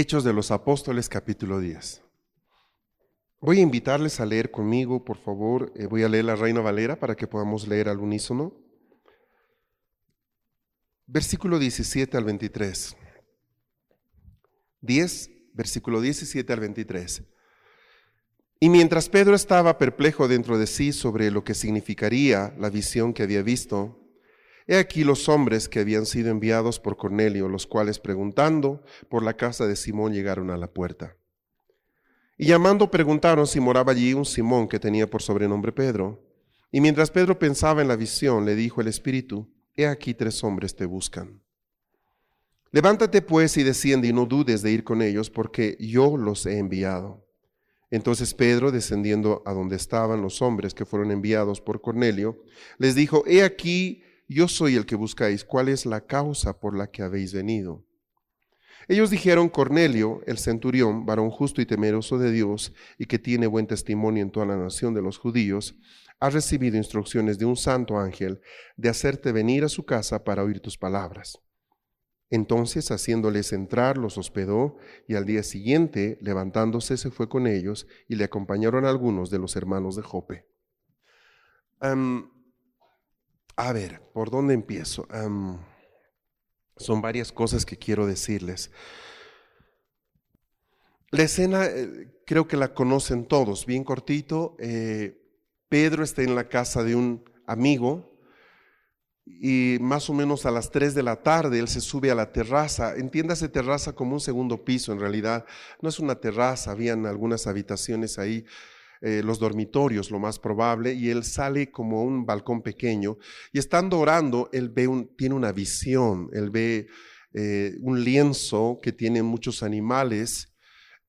Hechos de los Apóstoles capítulo 10. Voy a invitarles a leer conmigo, por favor. Eh, voy a leer la Reina Valera para que podamos leer al unísono. Versículo 17 al 23. 10, versículo 17 al 23. Y mientras Pedro estaba perplejo dentro de sí sobre lo que significaría la visión que había visto, He aquí los hombres que habían sido enviados por Cornelio, los cuales preguntando por la casa de Simón llegaron a la puerta. Y llamando preguntaron si moraba allí un Simón que tenía por sobrenombre Pedro. Y mientras Pedro pensaba en la visión, le dijo el Espíritu, He aquí tres hombres te buscan. Levántate pues y desciende y no dudes de ir con ellos, porque yo los he enviado. Entonces Pedro, descendiendo a donde estaban los hombres que fueron enviados por Cornelio, les dijo, He aquí yo soy el que buscáis, ¿cuál es la causa por la que habéis venido? Ellos dijeron, Cornelio, el centurión, varón justo y temeroso de Dios, y que tiene buen testimonio en toda la nación de los judíos, ha recibido instrucciones de un santo ángel de hacerte venir a su casa para oír tus palabras. Entonces, haciéndoles entrar, los hospedó, y al día siguiente, levantándose, se fue con ellos, y le acompañaron algunos de los hermanos de Jope. A ver, ¿por dónde empiezo? son varias cosas que quiero decirles. La escena eh, creo que la conocen todos, bien cortito. Eh, Pedro está en la casa de un amigo y más o menos a las 3 de la tarde él se sube a la terraza. Entiéndase terraza como un segundo piso, en realidad no es una terraza, habían algunas habitaciones ahí eh, los dormitorios, lo más probable, y él sale como un balcón pequeño, y estando orando, él ve tiene una visión, él ve eh, un lienzo que tiene muchos animales,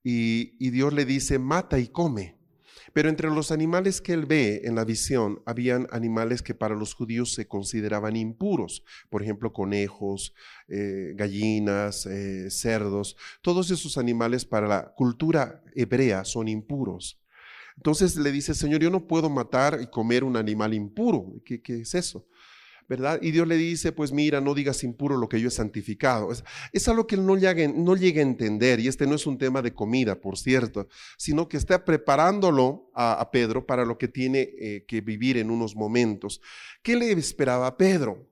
y, y Dios le dice, mata y come. Pero entre los animales que él ve en la visión, habían animales que para los judíos se consideraban impuros, por ejemplo, conejos, eh, gallinas, cerdos, todos esos animales para la cultura hebrea son impuros. Entonces le dice, Señor, yo no puedo matar y comer un animal impuro. ¿Qué, es eso? ¿verdad? Y Dios le dice, pues mira, no digas impuro lo que yo he santificado. Es, algo que él no llega, a entender, y este no es un tema de comida, por cierto, sino que está preparándolo a, Pedro para lo que tiene eh, que vivir en unos momentos. ¿Qué le esperaba a Pedro?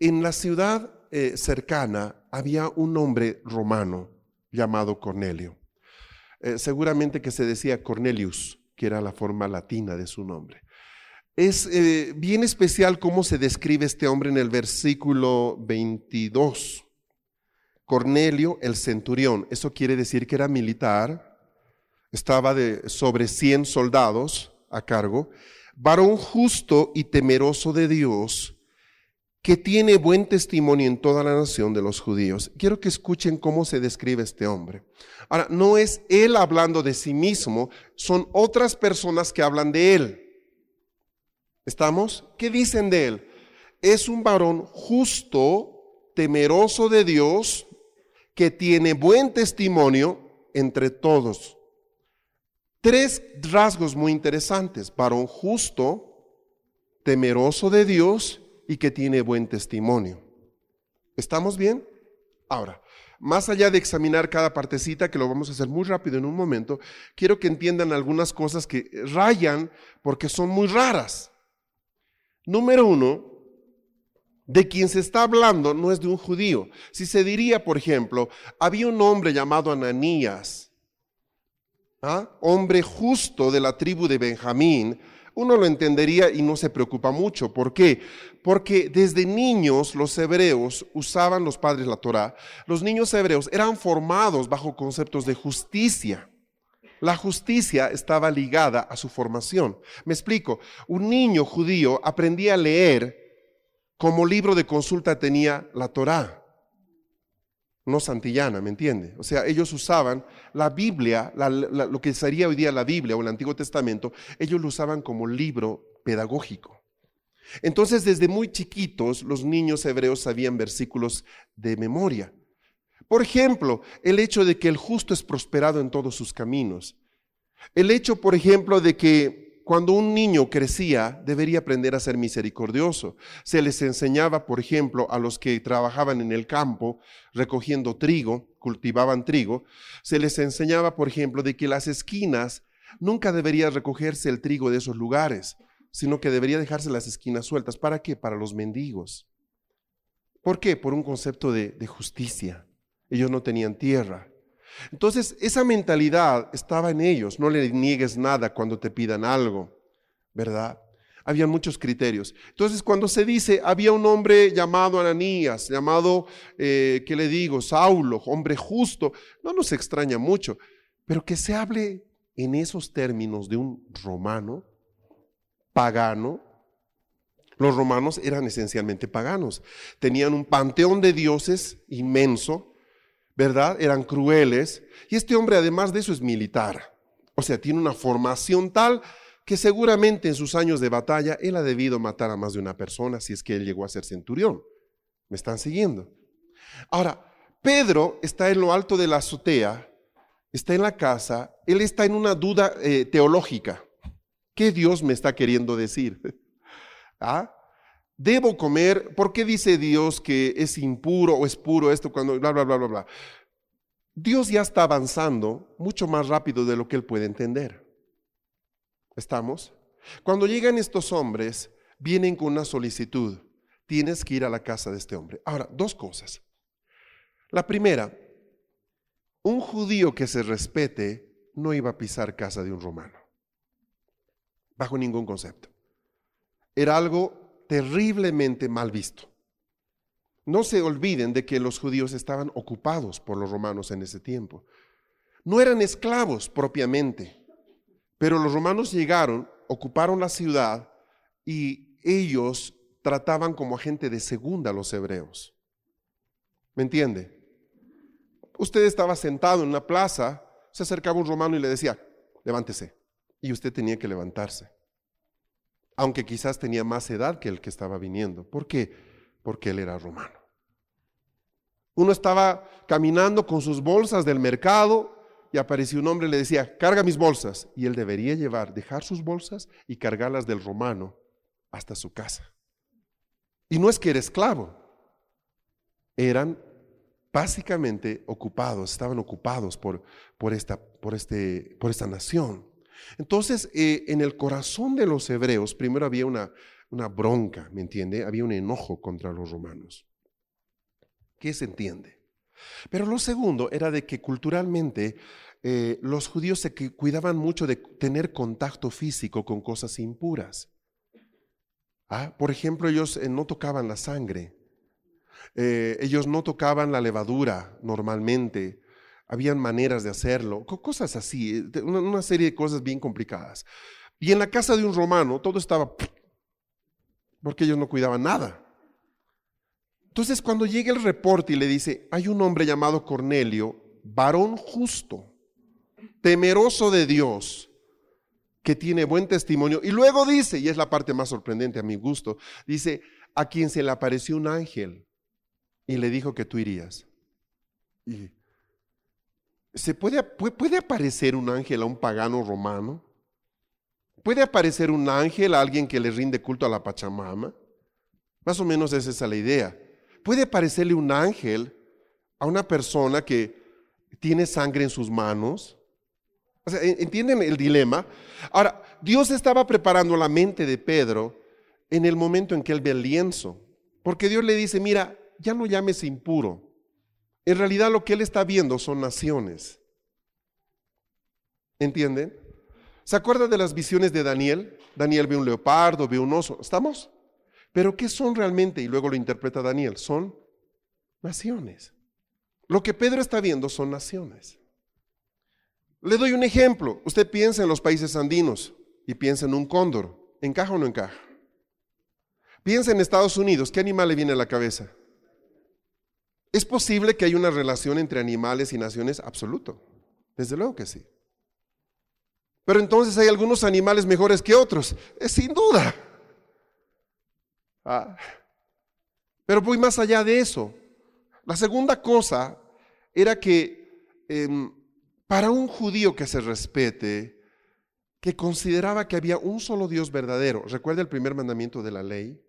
En la ciudad eh, cercana había un hombre romano llamado Cornelio. Eh, seguramente que se decía Cornelius, que era la forma latina de su nombre. Es eh, bien especial cómo se describe este hombre en el versículo 22. Cornelio, el centurión, eso quiere decir que era militar, estaba de sobre 100 soldados a cargo, varón justo y temeroso de Dios, que tiene buen testimonio en toda la nación de los judíos. Quiero que escuchen cómo se describe este hombre. Ahora, no es él hablando de sí mismo, son otras personas que hablan de él. ¿Estamos? ¿Qué dicen de él? Es un varón justo, temeroso de Dios, que tiene buen testimonio entre todos. Tres rasgos muy interesantes. Varón justo, temeroso de Dios y que tiene buen testimonio. ¿Estamos bien? Ahora, más allá de examinar cada partecita, que lo vamos a hacer muy rápido en un momento, quiero que entiendan algunas cosas que rayan porque son muy raras. Número uno, de quien se está hablando no es de un judío. Si se diría, por ejemplo, había un hombre llamado Ananías, ¿ah? hombre justo de la tribu de Benjamín, uno lo entendería y no se preocupa mucho. ¿Por qué? Porque desde niños los hebreos usaban los padres la Torah. Los niños hebreos eran formados bajo conceptos de justicia. La justicia estaba ligada a su formación. Me explico. Un niño judío aprendía a leer como libro de consulta tenía la Torá, no Santillana, ¿me entiende? O sea, ellos usaban la Biblia, lo que sería hoy día la Biblia o el Antiguo Testamento, ellos lo usaban como libro pedagógico. Entonces, desde muy chiquitos, los niños hebreos sabían versículos de memoria. Por ejemplo, el hecho de que el justo es prosperado en todos sus caminos. El hecho, por ejemplo, de que cuando un niño crecía, debería aprender a ser misericordioso. Se les enseñaba, por ejemplo, a los que trabajaban en el campo recogiendo trigo, cultivaban trigo, se les enseñaba, por ejemplo, de que las esquinas nunca debería recogerse el trigo de esos lugares, sino que debería dejarse las esquinas sueltas. ¿Para qué? Para los mendigos. ¿Por qué? Por un concepto de, de justicia. Ellos no tenían tierra. Entonces, esa mentalidad estaba en ellos. No le niegues nada cuando te pidan algo, ¿verdad? Había muchos criterios. Entonces, cuando se dice, había un hombre llamado Ananías, llamado, eh, ¿qué le digo? Saulo, hombre justo, no nos extraña mucho, pero que se hable en esos términos de un romano, pagano, los romanos eran esencialmente paganos. Tenían un panteón de dioses inmenso, ¿verdad? Eran crueles. Y este hombre además de eso es militar. O sea, tiene una formación tal que seguramente en sus años de batalla él ha debido matar a más de una persona si es que él llegó a ser centurión. ¿Me están siguiendo? Ahora, Pedro está en lo alto de la azotea, está en la casa, él está en una duda eh, teológica. ¿Qué Dios me está queriendo decir? ¿Ah? Debo comer, ¿por qué dice Dios que es impuro o es puro esto cuando bla, bla, bla, bla, bla? Dios ya está avanzando mucho más rápido de lo que él puede entender. ¿Estamos? Cuando llegan estos hombres, vienen con una solicitud. Tienes que ir a la casa de este hombre. Ahora, dos cosas. La primera, un judío que se respete no iba a pisar casa de un romano, bajo ningún concepto. Era algo terriblemente mal visto. No se olviden de que los judíos estaban ocupados por los romanos en ese tiempo. No eran esclavos propiamente, pero los romanos llegaron, ocuparon la ciudad y ellos trataban como gente de segunda a los hebreos. ¿Me entiende? Usted estaba sentado en una plaza, se acercaba un romano y le decía, levántese. Y usted tenía que levantarse aunque quizás tenía más edad que el que estaba viniendo. ¿Por qué? Porque él era romano. Uno estaba caminando con sus bolsas del mercado y apareció un hombre y le decía, carga mis bolsas. Y él debería llevar, dejar sus bolsas y cargarlas del romano hasta su casa. Y no es que era esclavo, eran básicamente ocupados, estaban ocupados por, por, esta, por, este, por esta nación. Entonces, eh, en el corazón de los hebreos, primero había una, una bronca, ¿me entiende? Había un enojo contra los romanos. ¿Qué se entiende? Pero lo segundo era de que culturalmente eh, los judíos se cuidaban mucho de tener contacto físico con cosas impuras. Ah, por ejemplo, ellos eh, no tocaban la sangre, ellos no tocaban la levadura normalmente, habían maneras de hacerlo, cosas así, una serie de cosas bien complicadas. Y en la casa de un romano todo estaba, porque ellos no cuidaban nada. Entonces cuando llega el reporte y le dice, hay un hombre llamado Cornelio, varón justo, temeroso de Dios, que tiene buen testimonio. Y luego dice, y es la parte más sorprendente a mi gusto, dice, a quien se le apareció un ángel y le dijo que tú irías. Y ¿Se puede, puede aparecer un ángel a un pagano romano? ¿Puede aparecer un ángel a alguien que le rinde culto a la Pachamama? Más o menos esa es la idea. ¿Puede aparecerle un ángel a una persona que tiene sangre en sus manos? ¿Entienden el dilema? Ahora, Dios estaba preparando la mente de Pedro en el momento en que él ve el lienzo. Porque Dios le dice, mira, ya no llames impuro, en realidad lo que él está viendo son naciones. ¿Entienden? ¿Se acuerdan de las visiones de Daniel? Daniel ve un leopardo, ve un oso. ¿Estamos? Pero ¿qué son realmente? Y luego lo interpreta Daniel. Son naciones. Lo que Pedro está viendo son naciones. Le doy un ejemplo. Usted piensa en los países andinos y piensa en un cóndor. ¿Encaja o no encaja? Piensa en Estados Unidos, ¿qué animal le viene a la cabeza? ¿Es posible que haya una relación entre animales y naciones? Absoluto. Desde luego que sí. Pero entonces hay algunos animales mejores que otros. Es sin duda. Ah. Pero voy más allá de eso. La segunda cosa era que em, para un judío que se respete, que consideraba que había un solo Dios verdadero, recuerda el primer mandamiento de la ley,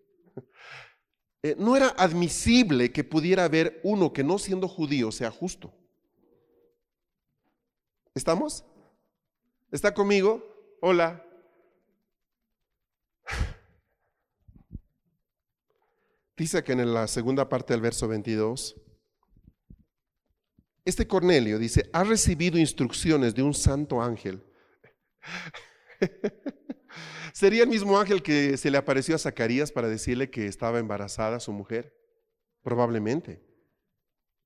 eh, no era admisible que pudiera haber uno que no siendo judío sea justo. ¿Estamos? ¿Está conmigo? Hola. Dice que en la segunda parte del verso 22, este Cornelio dice, ha recibido instrucciones de un santo ángel. ¿Sería el mismo ángel que se le apareció a Zacarías para decirle que estaba embarazada su mujer? Probablemente.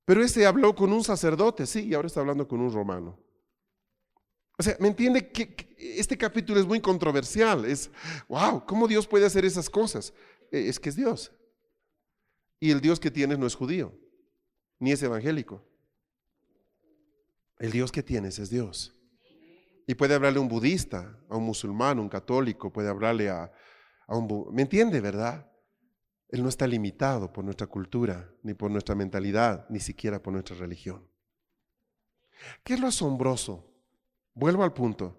Pero ese habló con un sacerdote, sí, y ahora está hablando con un romano. O sea, ¿me entiende que, este capítulo es muy controversial? Es, wow, ¿cómo Dios puede hacer esas cosas? Eh, es que es Dios. Y el Dios que tienes no es judío, ni es evangélico. El Dios que tienes es Dios. Y puede hablarle a un budista, a un musulmán, un católico, puede hablarle a, un... ¿Me entiende, verdad? Él no está limitado por nuestra cultura, ni por nuestra mentalidad, ni siquiera por nuestra religión. ¿Qué es lo asombroso? Vuelvo al punto.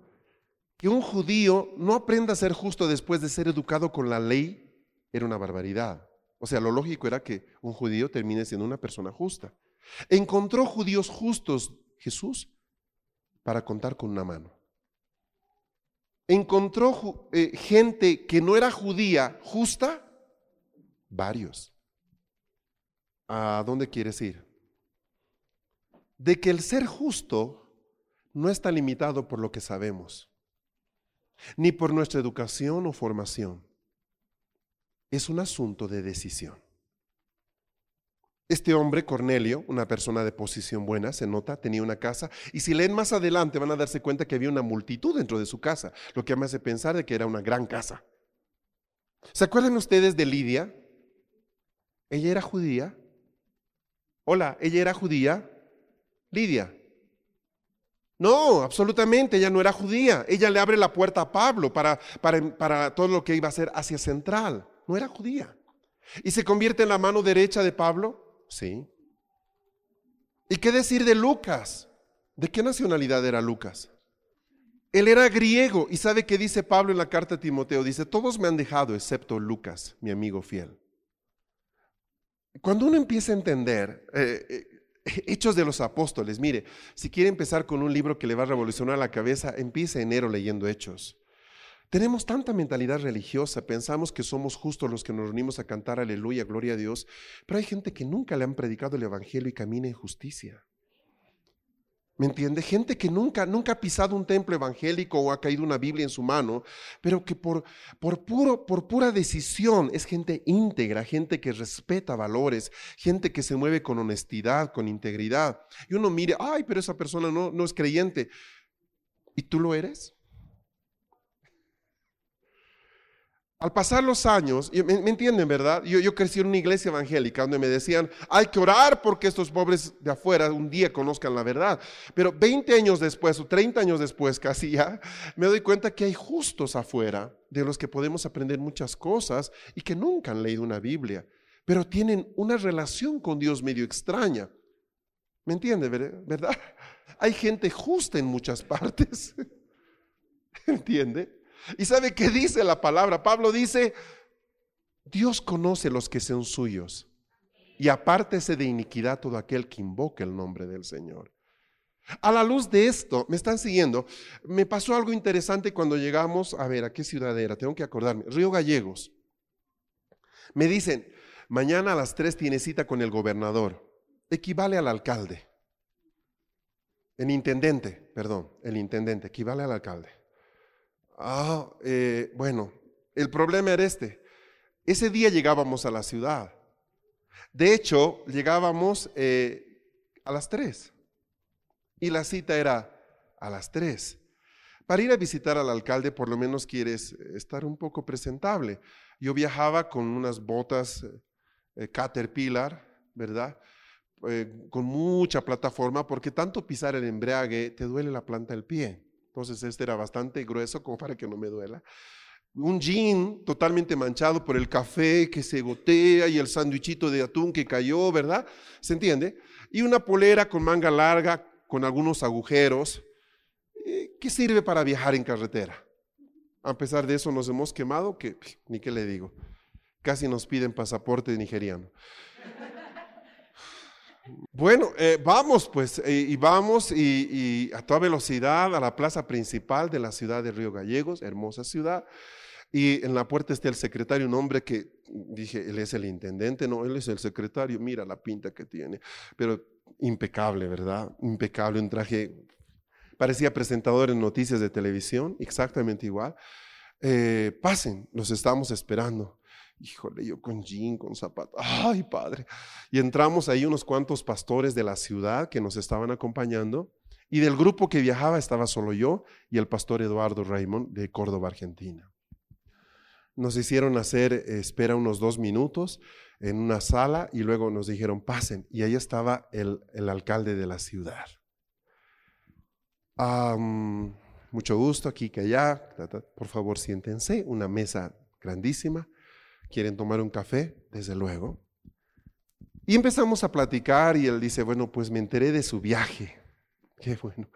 Que un judío no aprenda a ser justo después de ser educado con la ley era una barbaridad. O sea, lo lógico era que un judío termine siendo una persona justa. Encontró judíos justos Jesús para contar con una mano. ¿Encontró eh, gente que no era judía justa? Varios. ¿A dónde quieres ir? De que el ser justo no está limitado por lo que sabemos, ni por nuestra educación o formación. Es un asunto de decisión. Este hombre, Cornelio, una persona de posición buena, se nota, tenía una casa, y si leen más adelante van a darse cuenta que había una multitud dentro de su casa, lo que me hace pensar de que era una gran casa. ¿Se acuerdan ustedes de Lidia? Ella era judía. Hola, ella era judía. Lidia. No, absolutamente, ella no era judía. Ella le abre la puerta a Pablo para, para, para todo lo que iba a ser Asia Central. No era judía. Y se convierte en la mano derecha de Pablo Sí. ¿Y qué decir de Lucas? ¿De qué nacionalidad era Lucas? Él era griego y sabe qué dice Pablo en la carta a Timoteo. Dice, todos me han dejado excepto Lucas, mi amigo fiel. Cuando uno empieza a entender eh, eh, Hechos de los Apóstoles, mire, si quiere empezar con un libro que le va a revolucionar la cabeza, empiece enero leyendo Hechos. Tenemos tanta mentalidad religiosa, pensamos que somos justos los que nos reunimos a cantar aleluya, gloria a Dios, pero hay gente que nunca le han predicado el Evangelio y camina en justicia. ¿Me entiende? Gente que nunca, nunca ha pisado un templo evangélico o ha caído una Biblia en su mano, pero que por, por, puro, por pura decisión es gente íntegra, gente que respeta valores, gente que se mueve con honestidad, con integridad. Y uno mire, ay, pero esa persona no, no es creyente. ¿Y tú lo eres? Al pasar los años, ¿me, entienden, verdad? Yo, yo, crecí en una iglesia evangélica donde me decían, hay que orar porque estos pobres de afuera un día conozcan la verdad. Pero 20 años después o 30 años después casi ya, me doy cuenta que hay justos afuera de los que podemos aprender muchas cosas y que nunca han leído una Biblia, pero tienen una relación con Dios medio extraña. ¿Me entiende, verdad? Hay gente justa en muchas partes. ¿Entiende? ¿Y sabe qué dice la palabra? Pablo dice, Dios conoce los que son suyos y apártese de iniquidad todo aquel que invoque el nombre del Señor. A la luz de esto, me están siguiendo, me pasó algo interesante cuando llegamos, a ver, ¿a qué ciudad era? Tengo que acordarme, Río Gallegos. Me dicen, mañana a las 3 tiene cita con el gobernador, equivale al alcalde. El intendente, perdón, el intendente, equivale al alcalde. Ah, eh, bueno, el problema era este. Ese día llegábamos a la ciudad. De hecho, llegábamos eh, a las tres. Y la cita era a las tres. Para ir a visitar al alcalde por lo menos quieres estar un poco presentable. Yo viajaba con unas botas eh, Caterpillar, ¿verdad? Con mucha plataforma porque tanto pisar el embrague te duele la planta del pie. Entonces este era bastante grueso como para que no me duela. Un jean totalmente manchado por el café que se gotea y el sándwichito de atún que cayó, ¿verdad? ¿Se entiende? Y una polera con manga larga, con algunos agujeros, ¿qué sirve para viajar en carretera? A pesar de eso nos hemos quemado, que ni qué le digo. Casi nos piden pasaporte nigeriano. Bueno, eh, vamos pues, eh, y vamos y, a toda velocidad a la plaza principal de la ciudad de Río Gallegos, hermosa ciudad. Y en la puerta está el secretario, un hombre que dije, él es el intendente, no, él es el secretario, mira la pinta que tiene, pero impecable, ¿verdad? Impecable, un traje parecía presentador en noticias de televisión, exactamente igual. Eh, pasen, los estamos esperando. Híjole, yo con jean, con zapatos. Ay, padre. Y entramos ahí unos cuantos pastores de la ciudad que nos estaban acompañando. Y del grupo que viajaba estaba solo yo y el pastor Eduardo Raymond de Córdoba, Argentina. Nos hicieron hacer espera unos dos minutos en una sala y luego nos dijeron pasen. Y ahí estaba el, el alcalde de la ciudad mucho gusto aquí que allá. Por favor, siéntense. Una mesa grandísima. ¿Quieren tomar un café? Desde luego. Y empezamos a platicar y él dice, bueno, pues me enteré de su viaje. Qué bueno.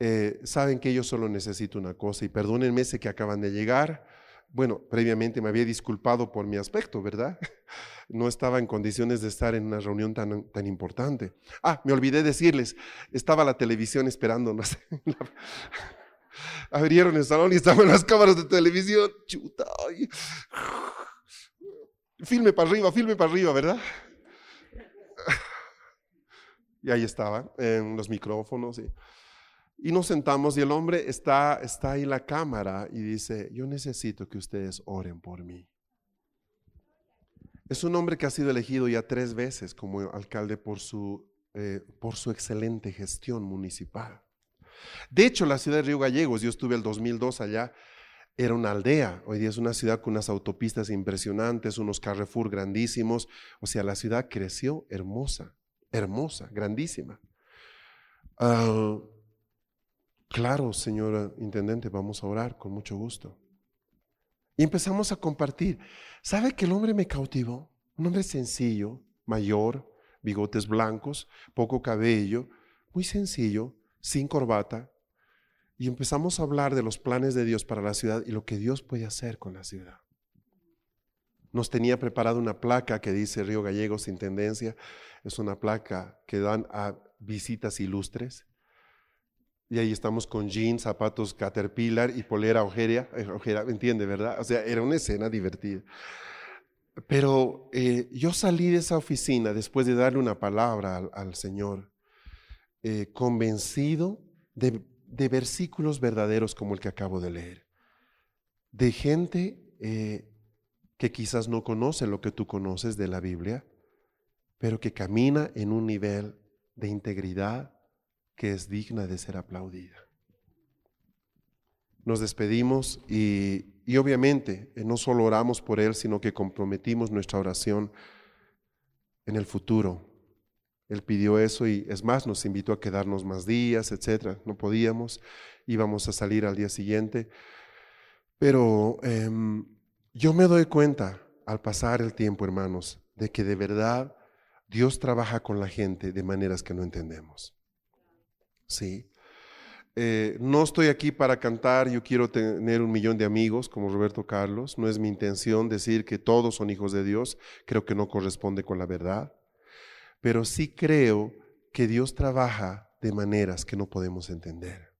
Eh, saben que yo solo necesito una cosa y perdónenme sé que acaban de llegar. Bueno, previamente me había disculpado por mi aspecto, ¿verdad? No estaba en condiciones de estar en una reunión tan, tan importante. Ah, me olvidé decirles, estaba la televisión esperándonos. Abrieron el salón y estaban las cámaras de televisión. Chuta. Filme para arriba, filme para arriba, ¿verdad? Y ahí estaban, en los micrófonos. Y, nos sentamos y el hombre está, está ahí la cámara y dice, yo necesito que ustedes oren por mí. Es un hombre que ha sido elegido ya tres veces como alcalde por su, eh, por su excelente gestión municipal. De hecho, la ciudad de Río Gallegos, yo estuve el 2002 allá, era una aldea. Hoy día es una ciudad con unas autopistas impresionantes, unos Carrefour grandísimos. O sea, la ciudad creció hermosa, hermosa, grandísima. Uh, Claro, señora intendente, vamos a orar con mucho gusto. Y empezamos a compartir. ¿Sabe que el hombre me cautivó? Un hombre sencillo, mayor, bigotes blancos, poco cabello, muy sencillo, sin corbata. Y empezamos a hablar de los planes de Dios para la ciudad y lo que Dios puede hacer con la ciudad. Nos tenía preparado una placa que dice Río Gallegos Intendencia. Es una placa que dan a visitas ilustres. Y ahí estamos con jeans, zapatos Caterpillar y polera ojera, eh, ojera entiende, ¿verdad? O sea, era una escena divertida. Pero eh, yo salí de esa oficina después de darle una palabra al, Señor, eh, convencido de, de, versículos verdaderos como el que acabo de leer, de gente que quizás no conoce lo que tú conoces de la Biblia, pero que camina en un nivel de integridad, que es digna de ser aplaudida. Nos despedimos y, obviamente eh, no solo oramos por Él, sino que comprometimos nuestra oración en el futuro. Él pidió eso y es más, nos invitó a quedarnos más días, etcétera. No podíamos, íbamos a salir al día siguiente. Pero em, yo me doy cuenta al pasar el tiempo, hermanos, de que de verdad Dios trabaja con la gente de maneras que no entendemos. Sí. Eh, no estoy aquí para cantar, yo quiero tener un millón de amigos como Roberto Carlos. No es mi intención decir que todos son hijos de Dios, creo que no corresponde con la verdad. Pero sí creo que Dios trabaja de maneras que no podemos entender.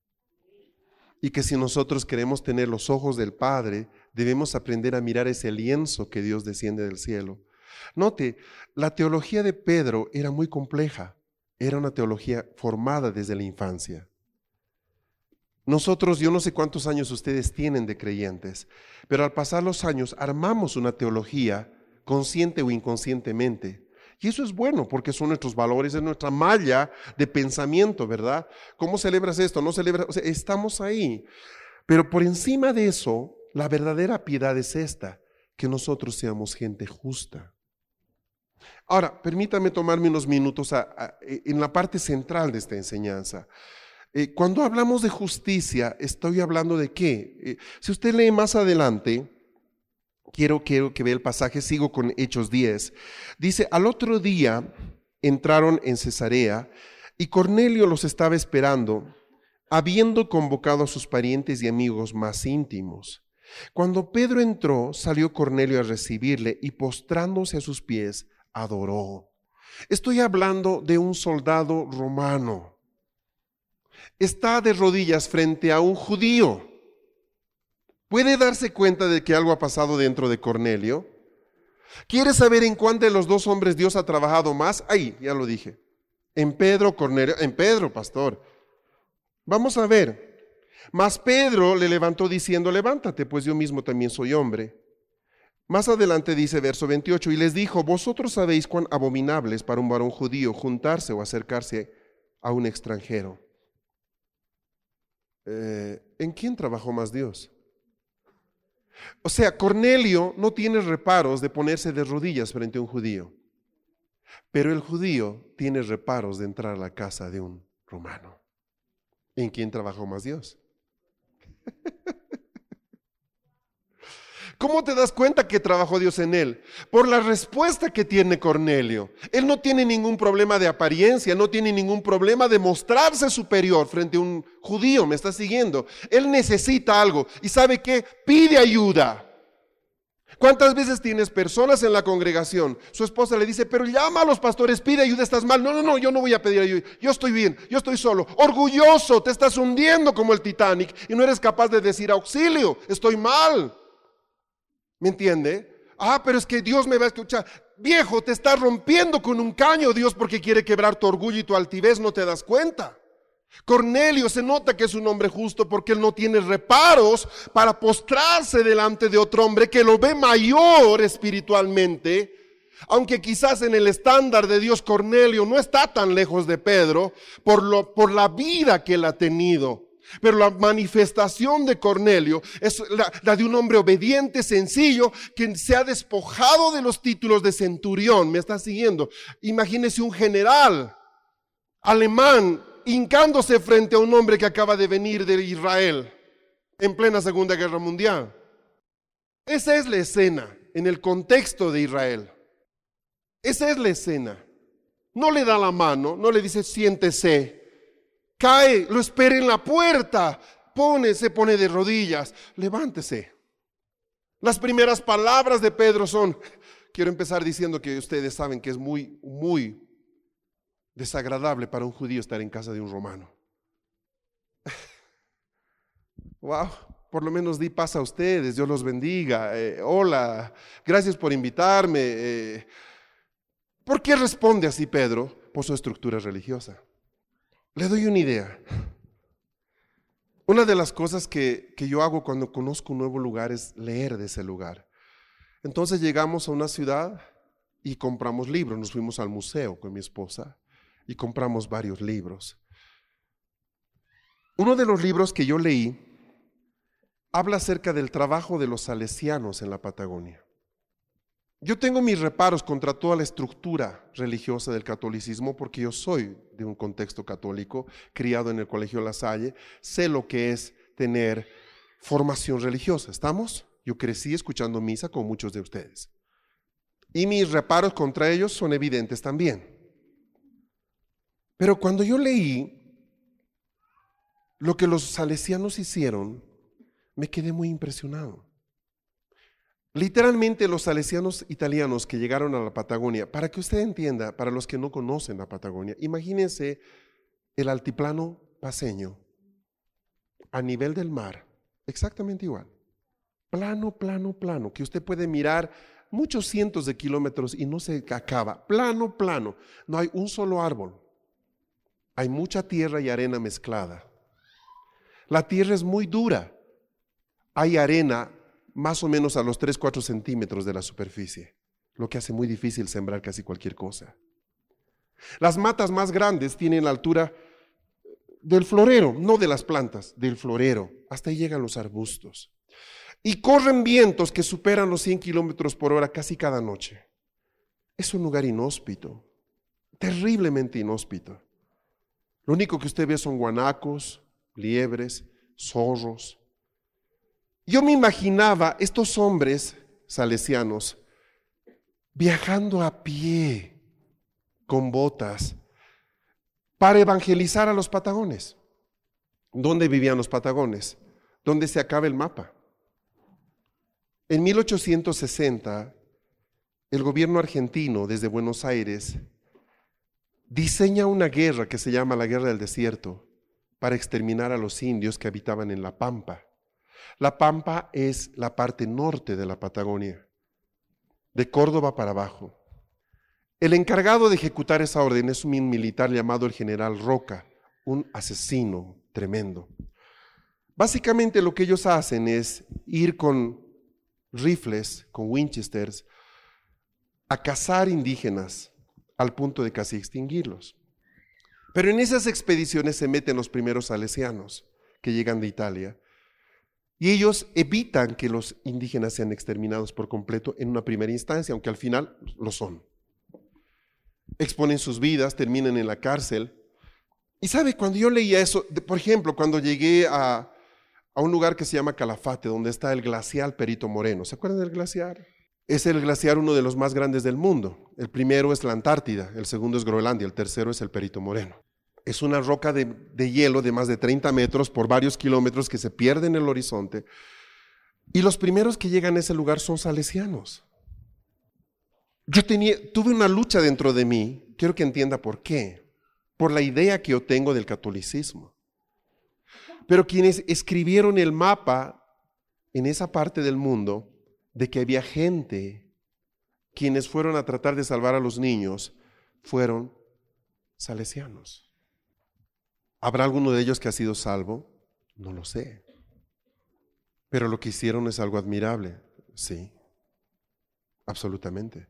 Y que si nosotros queremos tener los ojos del Padre, debemos aprender a mirar ese lienzo que Dios desciende del cielo. Note, la teología de Pedro era muy compleja era una teología formada desde la infancia. Nosotros, yo no sé cuántos años ustedes tienen de creyentes, pero al pasar los años armamos una teología consciente o inconscientemente Y eso es bueno porque son nuestros valores, es nuestra malla de pensamiento, ¿verdad? ¿Cómo celebras esto? ¿No celebras? O estamos ahí. Pero por encima de eso, la verdadera piedad es esta, que nosotros seamos gente justa. Ahora, permítame tomarme unos minutos en la parte central de esta enseñanza. Eh, cuando hablamos de justicia, estoy hablando de qué? Eh, si usted lee más adelante, quiero, que vea el pasaje, sigo con Hechos 10. Dice, al otro día entraron en Cesarea y Cornelio los estaba esperando, habiendo convocado a sus parientes y amigos más íntimos. Cuando Pedro entró, salió Cornelio a recibirle y postrándose a sus pies, adoró. Estoy hablando de un soldado romano. Está de rodillas frente a un judío. ¿Puede darse cuenta de que algo ha pasado dentro de Cornelio? ¿Quiere saber en cuál de los dos hombres Dios ha trabajado más? Ahí, ya lo dije. En Pedro, Cornelio, en Pedro, pastor. Vamos a ver. Mas Pedro le levantó diciendo, levántate, pues yo mismo también soy hombre. Más adelante dice verso 28, y les dijo, vosotros sabéis cuán abominable es para un varón judío juntarse o acercarse a un extranjero. Eh, ¿En quién trabajó más Dios? O sea, Cornelio no tiene reparos de ponerse de rodillas frente a un judío, pero el judío tiene reparos de entrar a la casa de un romano. ¿En quién trabajó más Dios? ¿Cómo te das cuenta que trabajó Dios en él? Por la respuesta que tiene Cornelio. Él no tiene ningún problema de apariencia, no tiene ningún problema de mostrarse superior frente a un judío, me está siguiendo. Él necesita algo y sabe que pide ayuda. ¿Cuántas veces tienes personas en la congregación? Su esposa le dice, pero llama a los pastores, pide ayuda, estás mal. No, no, no, yo no voy a pedir ayuda. Yo estoy bien, yo estoy solo. Orgulloso, te estás hundiendo como el Titanic y no eres capaz de decir auxilio, estoy mal. ¿Me entiende? Ah, pero es que Dios me va a escuchar. Viejo, te está rompiendo con un caño Dios porque quiere quebrar tu orgullo y tu altivez, no te das cuenta. Cornelio se nota que es un hombre justo porque él no tiene reparos para postrarse delante de otro hombre que lo ve mayor espiritualmente, aunque quizás en el estándar de Dios Cornelio no está tan lejos de Pedro por, lo, por la vida que él ha tenido. Pero la manifestación de Cornelio es la, de un hombre obediente, sencillo, que se ha despojado de los títulos de centurión. ¿Me está siguiendo? Imagínese un general alemán hincándose frente a un hombre que acaba de venir de Israel en plena Segunda Guerra Mundial. Esa es la escena en el contexto de Israel. Esa es la escena. No le da la mano, no le dice siéntese, cae, lo espera en la puerta, pone, se pone de rodillas, levántese. Las primeras palabras de Pedro son, quiero empezar diciendo que ustedes saben que es muy, muy desagradable para un judío estar en casa de un romano. Wow, por lo menos di paz a ustedes, Dios los bendiga. Eh, hola, gracias por invitarme. Eh, ¿Por qué responde así Pedro? Por su estructura religiosa. Le doy una idea. Una de las cosas que, yo hago cuando conozco un nuevo lugar es leer de ese lugar. Entonces llegamos a una ciudad y compramos libros. Nos fuimos al museo con mi esposa y compramos varios libros. Uno de los libros que yo leí habla acerca del trabajo de los salesianos en la Patagonia. Yo tengo mis reparos contra toda la estructura religiosa del catolicismo porque yo soy de un contexto católico, criado en el Colegio La Salle, sé lo que es tener formación religiosa. ¿Estamos? Yo crecí escuchando misa con muchos de ustedes. Y mis reparos contra ellos son evidentes también. Pero cuando yo leí lo que los salesianos hicieron, me quedé muy impresionado. Literalmente los salesianos italianos que llegaron a la Patagonia, para que usted entienda, para los que no conocen la Patagonia, imagínense el altiplano paseño a nivel del mar, exactamente igual. Plano, plano, plano, que usted puede mirar muchos cientos de kilómetros y no se acaba. Plano, plano. No hay un solo árbol. Hay mucha tierra y arena mezclada. La tierra es muy dura. Hay arena más o menos a los 3, 4 centímetros de la superficie. lo que hace muy difícil sembrar casi cualquier cosa. Las matas más grandes tienen la altura del florero, no de las plantas, del florero. Hasta ahí llegan los arbustos. Y corren vientos que superan los 100 kilómetros por hora casi cada noche. Es un lugar inhóspito, terriblemente inhóspito. Lo único que usted ve son guanacos, liebres, zorros. Yo me imaginaba estos hombres salesianos viajando a pie, con botas, para evangelizar a los patagones. ¿Dónde vivían los patagones? ¿Dónde se acaba el mapa? En 1860, el gobierno argentino desde Buenos Aires diseña una guerra que se llama la Guerra del Desierto para exterminar a los indios que habitaban en la Pampa. La Pampa es la parte norte de la Patagonia, de Córdoba para abajo. El encargado de ejecutar esa orden es un militar llamado el general Roca, un asesino tremendo. Básicamente lo que ellos hacen es ir con rifles, con Winchesters, a cazar indígenas al punto de casi extinguirlos. Pero en esas expediciones se meten los primeros salesianos que llegan de Italia y ellos evitan que los indígenas sean exterminados por completo en una primera instancia, aunque al final lo son exponen sus vidas, terminan en la cárcel. Y sabe, cuando yo leía eso, por ejemplo, cuando llegué a, a un lugar que se llama Calafate, donde está el glacial Perito Moreno, ¿se acuerdan del glaciar? Es el glaciar uno de los más grandes del mundo. El primero es la Antártida, el segundo es Groenlandia, el tercero es el Perito Moreno. Es una roca de, hielo de más de 30 metros por varios kilómetros que se pierde en el horizonte. Y los primeros que llegan a ese lugar son salesianos. Yo tenía, tuve una lucha dentro de mí, quiero que entienda por qué, por la idea que yo tengo del catolicismo. Pero quienes escribieron el mapa en esa parte del mundo de que había gente, quienes fueron a tratar de salvar a los niños, fueron salesianos. ¿Habrá alguno de ellos que ha sido salvo? No lo sé. Pero lo que hicieron es algo admirable, sí, absolutamente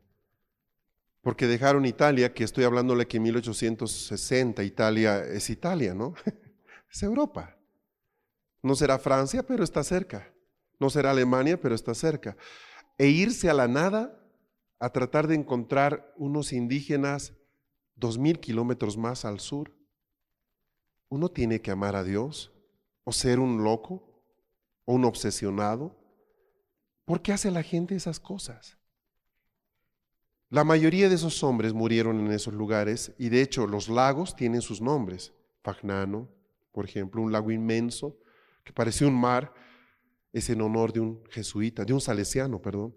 porque dejaron Italia, que estoy hablándole que en 1860 Italia es Italia, ¿no? es Europa. No será Francia, pero está cerca. No será Alemania, pero está cerca. E irse a la nada a tratar de encontrar unos indígenas dos mil kilómetros más al sur. Uno tiene que amar a Dios o ser un loco o un obsesionado. ¿Por qué hace la gente esas cosas? La mayoría de esos hombres murieron en esos lugares y de hecho los lagos tienen sus nombres. Fagnano, por ejemplo, un lago inmenso que parece un mar, es en honor de un jesuita, de un salesiano, perdón,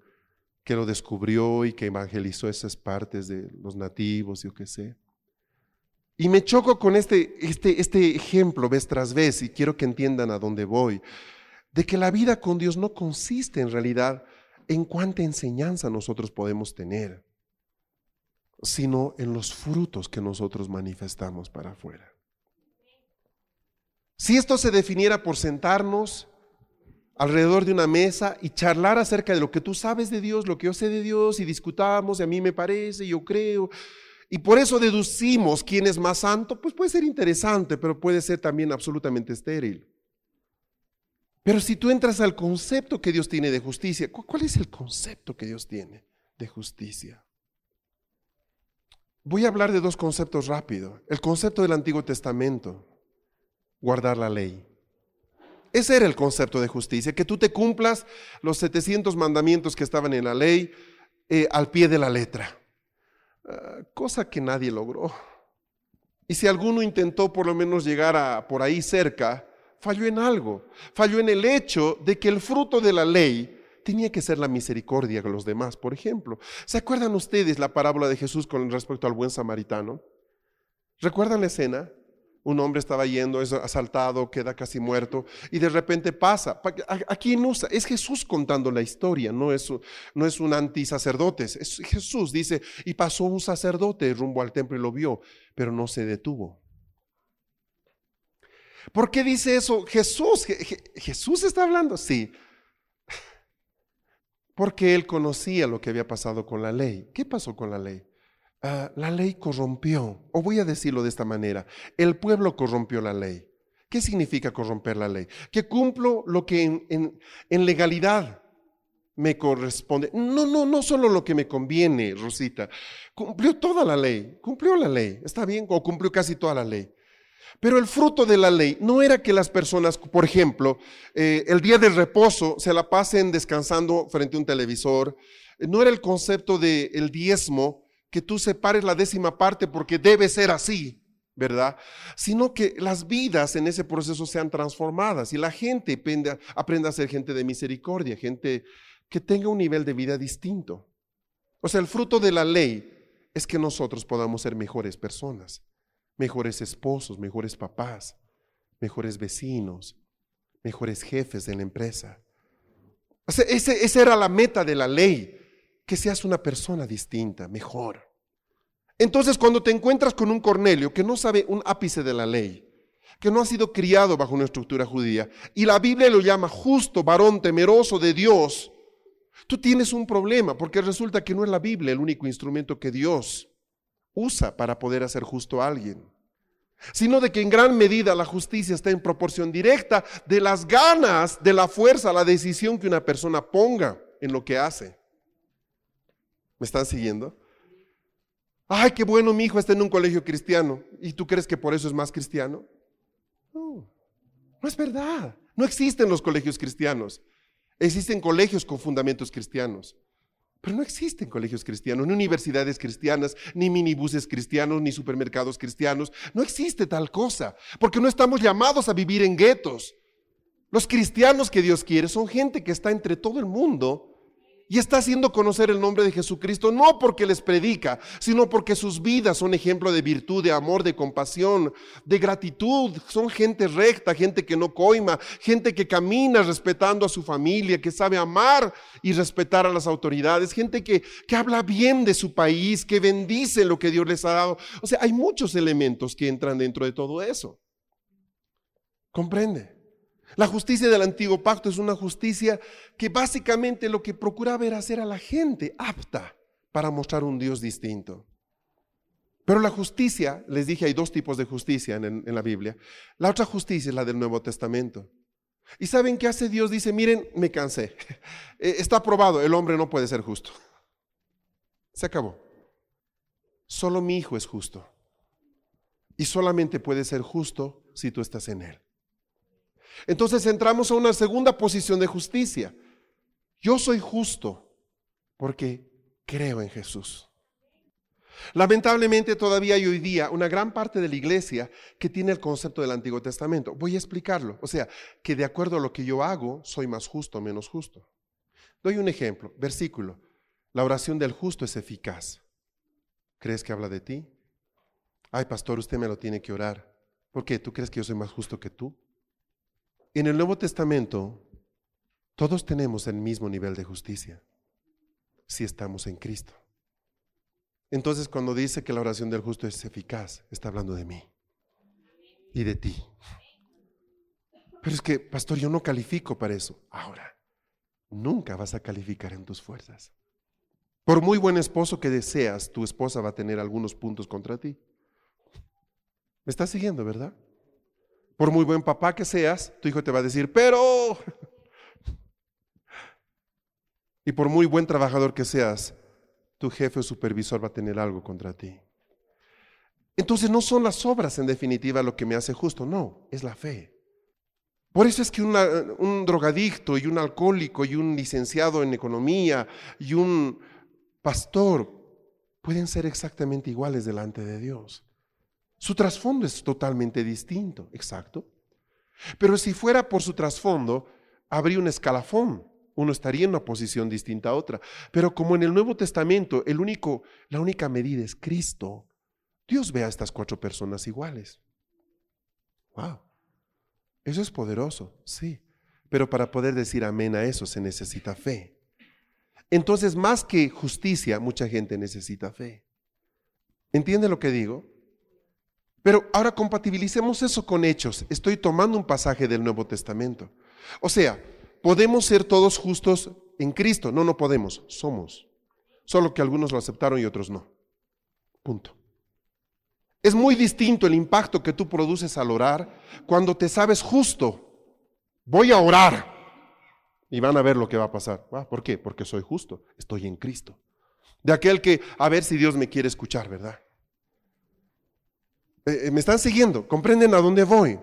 que lo descubrió y que evangelizó esas partes de los nativos, yo qué sé. Y me choco con este, este, este ejemplo vez tras vez y quiero que entiendan a dónde voy, de que la vida con Dios no consiste en realidad en cuánta enseñanza nosotros podemos tener sino en los frutos que nosotros manifestamos para afuera. Si esto se definiera por sentarnos alrededor de una mesa y charlar acerca de lo que tú sabes de Dios, lo que yo sé de Dios, y discutamos, y a mí me parece, yo creo, y por eso deducimos quién es más santo, pues puede ser interesante, pero puede ser también absolutamente estéril. Pero si tú entras al concepto que Dios tiene de justicia, ¿cuál es el concepto que Dios tiene de justicia? Voy a hablar de dos conceptos rápido. El concepto del Antiguo Testamento, guardar la ley. Ese era el concepto de justicia, que tú te cumplas los 700 mandamientos que estaban en la ley eh, al pie de la letra, ah, cosa que nadie logró. Y si alguno intentó por lo menos llegar a por ahí cerca, falló en algo. Falló en el hecho de que el fruto de la ley tenía que ser la misericordia con los demás. Por ejemplo, ¿se acuerdan ustedes la parábola de Jesús con respecto al buen samaritano? ¿Recuerdan la escena? Un hombre estaba yendo, es asaltado, queda casi muerto y de repente pasa. ¿A, quién usa? Es Jesús contando la historia, no es, no es un antisacerdote. Es Jesús dice, y pasó un sacerdote rumbo al templo y lo vio, pero no se detuvo. ¿Por qué dice eso? Jesús, Jesús está hablando, sí, porque él conocía lo que había pasado con la ley. ¿Qué pasó con la ley? Ah, la ley corrompió, o voy a decirlo de esta manera, el pueblo corrompió la ley. ¿Qué significa corromper la ley? Que cumplo lo que en, legalidad me corresponde. No, no, no solo lo que me conviene, Rosita. Cumplió toda la ley, cumplió la ley, está bien, o cumplió casi toda la ley. Pero el fruto de la ley no era que las personas, por ejemplo, eh, el día de reposo se la pasen descansando frente a un televisor. No era el concepto del el diezmo, que tú separes la décima parte porque debe ser así, ¿verdad? Sino que las vidas en ese proceso sean transformadas y la gente aprenda, a ser gente de misericordia, gente que tenga un nivel de vida distinto. O sea, el fruto de la ley es que nosotros podamos ser mejores personas, mejores esposos, mejores papás, mejores vecinos, mejores jefes de la empresa. O sea, esa era la meta de la ley, que seas una persona distinta, mejor. Entonces, cuando te encuentras con un Cornelio que no sabe un ápice de la ley, que no ha sido criado bajo una estructura judía, y la Biblia lo llama justo, varón temeroso de Dios, Tú tienes un problema porque resulta que no es la Biblia el único instrumento que Dios usa para poder hacer justo a alguien, sino de que en gran medida la justicia está en proporción directa de las ganas, de la fuerza, la decisión que una persona ponga en lo que hace. ¿Me están siguiendo? Ay, qué bueno, mi hijo está en un colegio cristiano. ¿Y tú crees que por eso es más cristiano? No, no es verdad. No existen los colegios cristianos. Existen colegios con fundamentos cristianos, pero no existen colegios cristianos, ni universidades cristianas, ni minibuses cristianos, ni supermercados cristianos. No existe tal cosa, porque no estamos llamados a vivir en guetos. Los cristianos que Dios quiere son gente que está entre todo el mundo y está haciendo conocer el nombre de Jesucristo no porque les predica, sino porque sus vidas son ejemplo de virtud, de amor, de compasión, de gratitud. Son gente recta, gente que no coima, gente que camina respetando a su familia, que sabe amar y respetar a las autoridades, gente que, que habla bien de su país, que bendice lo que Dios les ha dado. O sea, hay muchos elementos que entran dentro de todo eso. ¿Comprende? La justicia del antiguo pacto es una justicia que básicamente lo que procuraba era hacer a la gente apta para mostrar un Dios distinto. Pero la justicia, les dije, hay dos tipos de justicia en, la Biblia. La otra justicia es la del Nuevo Testamento. ¿Y saben qué hace Dios? Dice, miren, me cansé. Eh, está probado, el hombre no puede ser justo. Se acabó. Solo mi hijo es justo. Y solamente puede ser justo si tú estás en él. Entonces entramos a una segunda posición de justicia. Yo soy justo porque creo en Jesús. Lamentablemente todavía hay hoy día una gran parte de la iglesia que tiene el concepto del Antiguo Testamento. Voy a explicarlo. O sea, que de acuerdo a lo que yo hago, soy más justo o menos justo. Doy un ejemplo, versículo. La oración del justo es eficaz. ¿Crees que habla de ti? Ay, pastor, usted me lo tiene que orar. ¿Por qué? ¿Tú crees que yo soy más justo que tú? En el Nuevo Testamento, todos tenemos el mismo nivel de justicia si estamos en Cristo. Entonces, cuando dice que la oración del justo es eficaz, está hablando de mí y de ti. Pero es que, pastor, yo no califico para eso. Ahora, nunca vas a calificar en tus fuerzas. Por muy buen esposo que deseas, tu esposa va a tener algunos puntos contra ti. ¿Me estás siguiendo, verdad? Por muy buen papá que seas, tu hijo te va a decir, pero... Y por muy buen trabajador que seas, tu jefe o supervisor va a tener algo contra ti. Entonces no son las obras en definitiva lo que me hace justo, no, es la fe. Por eso es que un drogadicto y un alcohólico y un licenciado en economía y un pastor pueden ser exactamente iguales delante de Dios. Su trasfondo es totalmente distinto, exacto. Pero si fuera por su trasfondo, habría un escalafón. Uno estaría en una posición distinta a otra. Pero como en el Nuevo Testamento el único, la única medida es Cristo, Dios ve a estas cuatro personas iguales. Wow. Eso es poderoso, sí. Pero para poder decir amén a eso se necesita fe. Entonces, más que justicia, mucha gente necesita fe. ¿Entiende lo que digo? Pero ahora compatibilicemos eso con hechos. Estoy tomando un pasaje del Nuevo Testamento. O sea, podemos ser todos justos en Cristo. No, no podemos, somos. Solo que algunos lo aceptaron y otros no. Punto. Es muy distinto el impacto que tú produces al orar cuando te sabes justo. Voy a orar. Y van a ver lo que va a pasar. Ah, ¿Por qué? Porque soy justo. Estoy en Cristo. De aquel que, a ver si Dios me quiere escuchar, ¿verdad? Eh, eh, ¿Me están siguiendo? ¿Comprenden a dónde voy?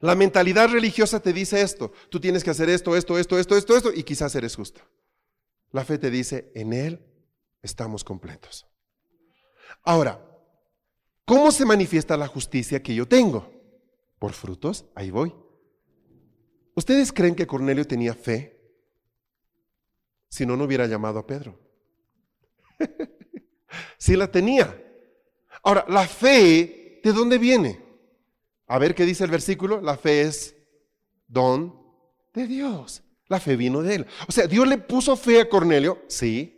La mentalidad religiosa te dice esto. Tú tienes que hacer esto, esto, esto, esto, esto, esto, y quizás eres justo. La fe te dice, en Él estamos completos. Ahora, ¿cómo se manifiesta la justicia que yo tengo? Por frutos, ahí voy. ¿Ustedes creen que Cornelio tenía fe? Si no, no hubiera llamado a Pedro. sí la tenía. Ahora, la fe, ¿de dónde viene? A ver qué dice el versículo. La fe es don de Dios. La fe vino de él. O sea, Dios le puso fe a Cornelio, sí.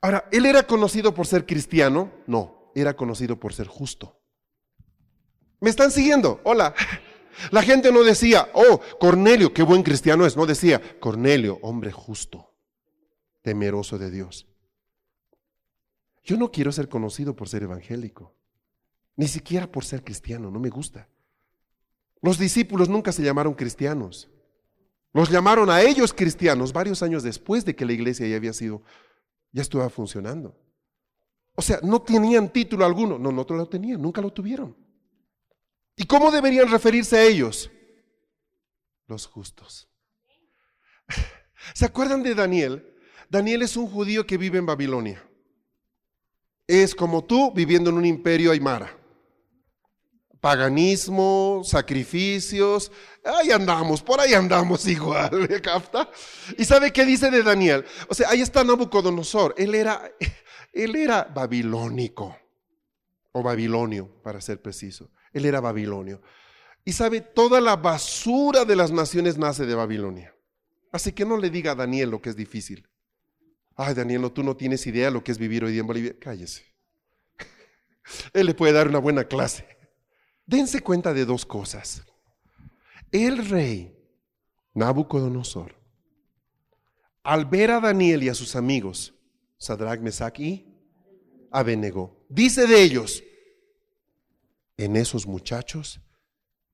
Ahora, ¿él era conocido por ser cristiano? No, era conocido por ser justo. ¿Me están siguiendo? Hola. La gente no decía, oh, Cornelio, qué buen cristiano es. No decía, Cornelio, hombre justo, temeroso de Dios. Yo no quiero ser conocido por ser evangélico, ni siquiera por ser cristiano, no me gusta. Los discípulos nunca se llamaron cristianos. Los llamaron a ellos cristianos varios años después de que la iglesia ya había sido, ya estaba funcionando. O sea, no tenían título alguno. No, no lo tenían, nunca lo tuvieron. ¿Y cómo deberían referirse a ellos? Los justos. ¿Se acuerdan de Daniel? Daniel es un judío que vive en Babilonia. Es como tú viviendo en un imperio aymara paganismo, sacrificios, ahí andamos, por ahí andamos igual, ¿capta? ¿Y sabe qué dice de Daniel? O sea, ahí está Nabucodonosor, él era, él era babilónico, o babilonio, para ser preciso, él era babilonio. Y sabe, toda la basura de las naciones nace de Babilonia. Así que no le diga a Daniel lo que es difícil. Ay, Daniel, tú no tienes idea de lo que es vivir hoy día en Bolivia. Cállese. Él le puede dar una buena clase. Dense cuenta de dos cosas. El rey Nabucodonosor, al ver a Daniel y a sus amigos, Sadrach, Mesach y Abednego, dice de ellos, en esos muchachos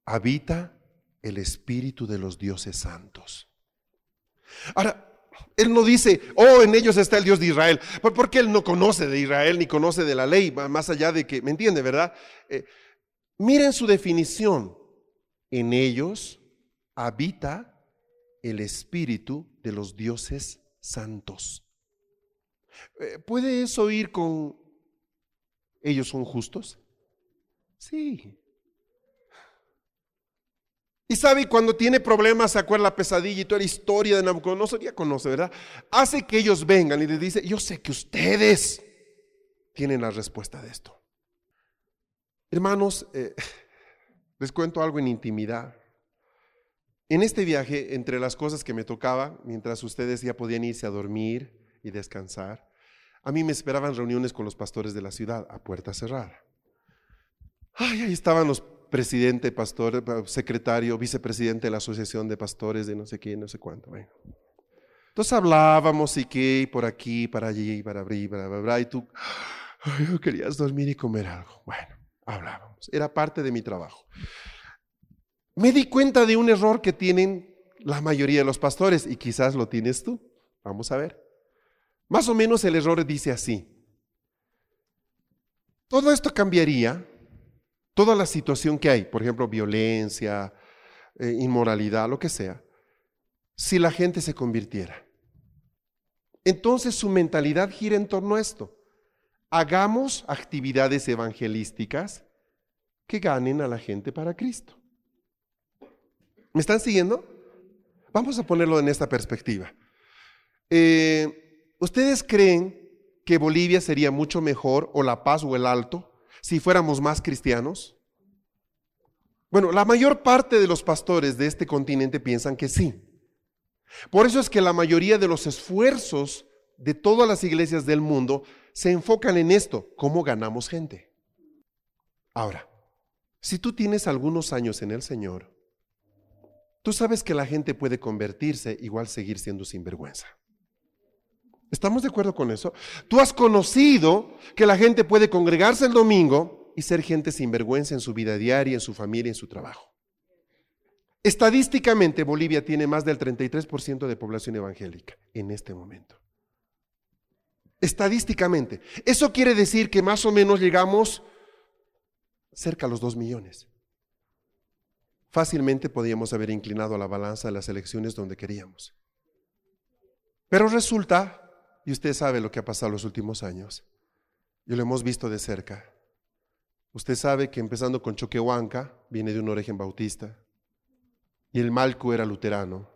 habita el espíritu de los dioses santos. Ahora, él no dice, oh, en ellos está el Dios de Israel, porque él no conoce de Israel ni conoce de la ley, más allá de que, ¿me entiende, verdad? Eh, Miren su definición. En ellos habita el espíritu de los dioses santos. Eh, ¿Puede eso ir con ellos son justos? Sí. Y sabe, cuando tiene problemas, se acuerda la pesadilla y toda la historia de Nabucodonosor, ya conoce, ¿verdad? Hace que ellos vengan y les dice, yo sé que ustedes tienen la respuesta de esto. Hermanos, eh, les cuento algo en intimidad. En este viaje, entre las cosas que me tocaba, mientras ustedes ya podían irse a dormir y descansar, a mí me esperaban reuniones con los pastores de la ciudad a puerta cerrada. Ay, ahí estaban los presidente, pastor, secretario, vicepresidente de la asociación de pastores de no sé quién, no sé cuánto. Entonces hablábamos y qué, por aquí, para allí, para abrir, para, para, y tú, ay, querías dormir y comer algo. Bueno, hablábamos. Era parte de mi trabajo. Me di cuenta de un error que tienen la mayoría de los pastores y quizás lo tienes tú. Vamos a ver. Más o menos el error dice así. Todo esto cambiaría, toda la situación que hay, por ejemplo, violencia, eh, inmoralidad, lo que sea, si la gente se convirtiera. Entonces su mentalidad gira en torno a esto hagamos actividades evangelísticas que ganen a la gente para Cristo. ¿Me están siguiendo? Vamos a ponerlo en esta perspectiva. Eh, ¿Ustedes creen que Bolivia sería mucho mejor, o La Paz o el Alto, si fuéramos más cristianos? Bueno, la mayor parte de los pastores de este continente piensan que sí. Por eso es que la mayoría de los esfuerzos de todas las iglesias del mundo se enfocan en esto, cómo ganamos gente. Ahora, si tú tienes algunos años en el Señor Tú sabes que la gente puede convertirse, igual seguir siendo sinvergüenza. ¿Estamos de acuerdo con eso? Tú has conocido que la gente puede congregarse el domingo y ser gente sinvergüenza en su vida diaria, en su familia, en su trabajo. Estadísticamente, Bolivia tiene más del 33% de población evangélica en este momento. Estadísticamente. Eso quiere decir que más o menos llegamos cerca a los 2 millones fácilmente podíamos haber inclinado la balanza de las elecciones donde queríamos. Pero resulta, y usted sabe lo que ha pasado los últimos años, y lo hemos visto de cerca. Usted sabe que empezando con Choquehuanca, viene de un origen bautista, y el Malco era luterano,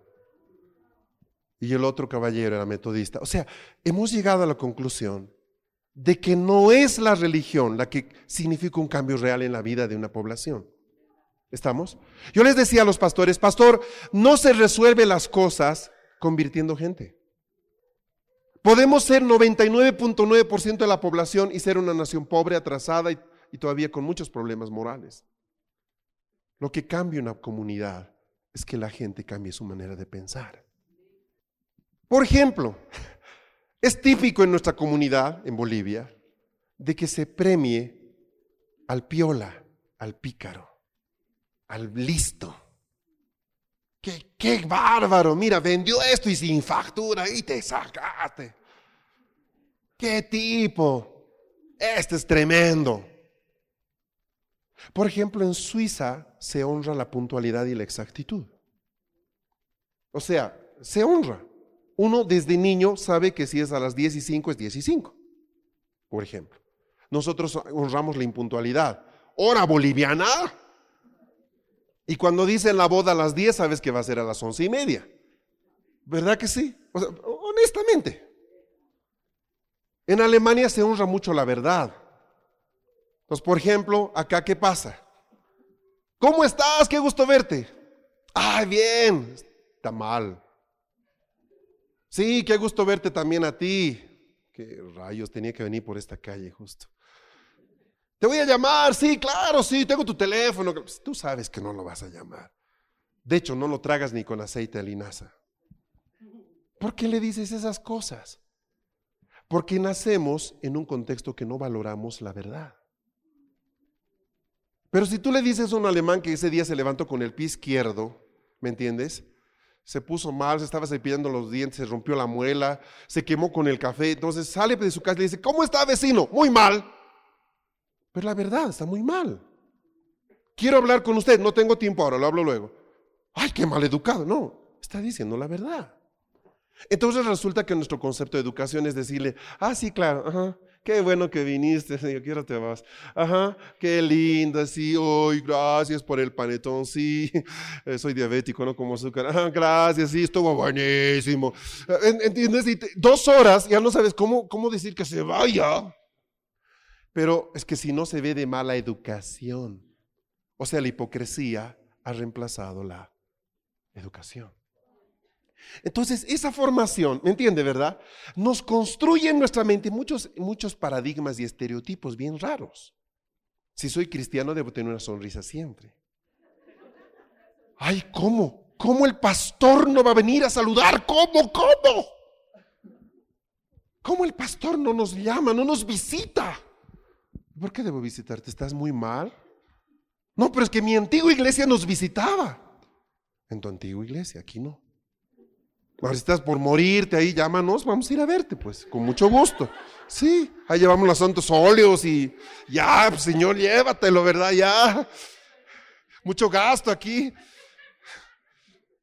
y el otro caballero era metodista. O sea, hemos llegado a la conclusión de que no es la religión la que significa un cambio real en la vida de una población. ¿Estamos? Yo les decía a los pastores, pastor, no se resuelve las cosas convirtiendo gente. Podemos ser 99.9% de la población y ser una nación pobre, atrasada y, todavía con muchos problemas morales. Lo que cambia una comunidad es que la gente cambie su manera de pensar. Por ejemplo, es típico en nuestra comunidad, en Bolivia, de que se premie al piola, al pícaro al listo. Qué, qué bárbaro, mira, vendió esto y sin factura y te sacaste. Qué tipo, este es tremendo. Por ejemplo, en Suiza se honra la puntualidad y la exactitud. O sea, se honra. Uno desde niño sabe que si es a las 10 y 5 es 10 y 5, por ejemplo. Nosotros honramos la impuntualidad. Hora boliviana, y cuando dicen la boda a las 10, sabes que va a ser a las once y media. ¿Verdad que sí? honestamente. En Alemania se honra mucho la verdad. Entonces, por ejemplo, acá, ¿qué pasa? ¿Cómo estás? Qué gusto verte. Ay, bien. Está mal. Sí, qué gusto verte también a ti. Qué rayos, tenía que venir por esta calle justo. Te voy a llamar, sí, claro, sí, tengo tu teléfono. Tú sabes que no lo vas a llamar. De hecho, no lo tragas ni con aceite de linaza. ¿Por qué le dices esas cosas? Porque nacemos en un contexto que no valoramos la verdad. Pero si tú le dices a un alemán que ese día se levantó con el pie izquierdo, ¿me entiendes? Se puso mal, se estaba cepillando los dientes, se rompió la muela, se quemó con el café, entonces sale de su casa y le dice, ¿cómo está vecino? Muy mal. Pero la verdad está muy mal. Quiero hablar con usted, no tengo tiempo ahora, lo hablo luego. Ay, qué mal educado. No, está diciendo la verdad. Entonces resulta que nuestro concepto de educación es decirle, ah, sí, claro, ajá, qué bueno que viniste, yo quiero te vas. Ajá, qué linda, sí, hoy, gracias por el panetón, sí, soy diabético, no como azúcar. Ajá, gracias, sí, estuvo buenísimo. ¿Entiendes? Y dos horas, ya no sabes cómo, cómo decir que se vaya. Pero es que si no se ve de mala educación, o sea, la hipocresía ha reemplazado la educación. Entonces, esa formación, ¿me entiende, verdad? Nos construye en nuestra mente muchos, muchos paradigmas y estereotipos bien raros. Si soy cristiano, debo tener una sonrisa siempre. Ay, ¿cómo? ¿Cómo el pastor no va a venir a saludar? ¿Cómo? ¿Cómo? ¿Cómo el pastor no nos llama, no nos visita? ¿Por qué debo visitarte? ¿Estás muy mal? No, pero es que mi antigua iglesia nos visitaba. En tu antigua iglesia, aquí no. Ahora si estás por morirte ahí, llámanos, vamos a ir a verte, pues, con mucho gusto. Sí, ahí llevamos los santos óleos y ya, pues, Señor, llévatelo, ¿verdad? Ya. Mucho gasto aquí.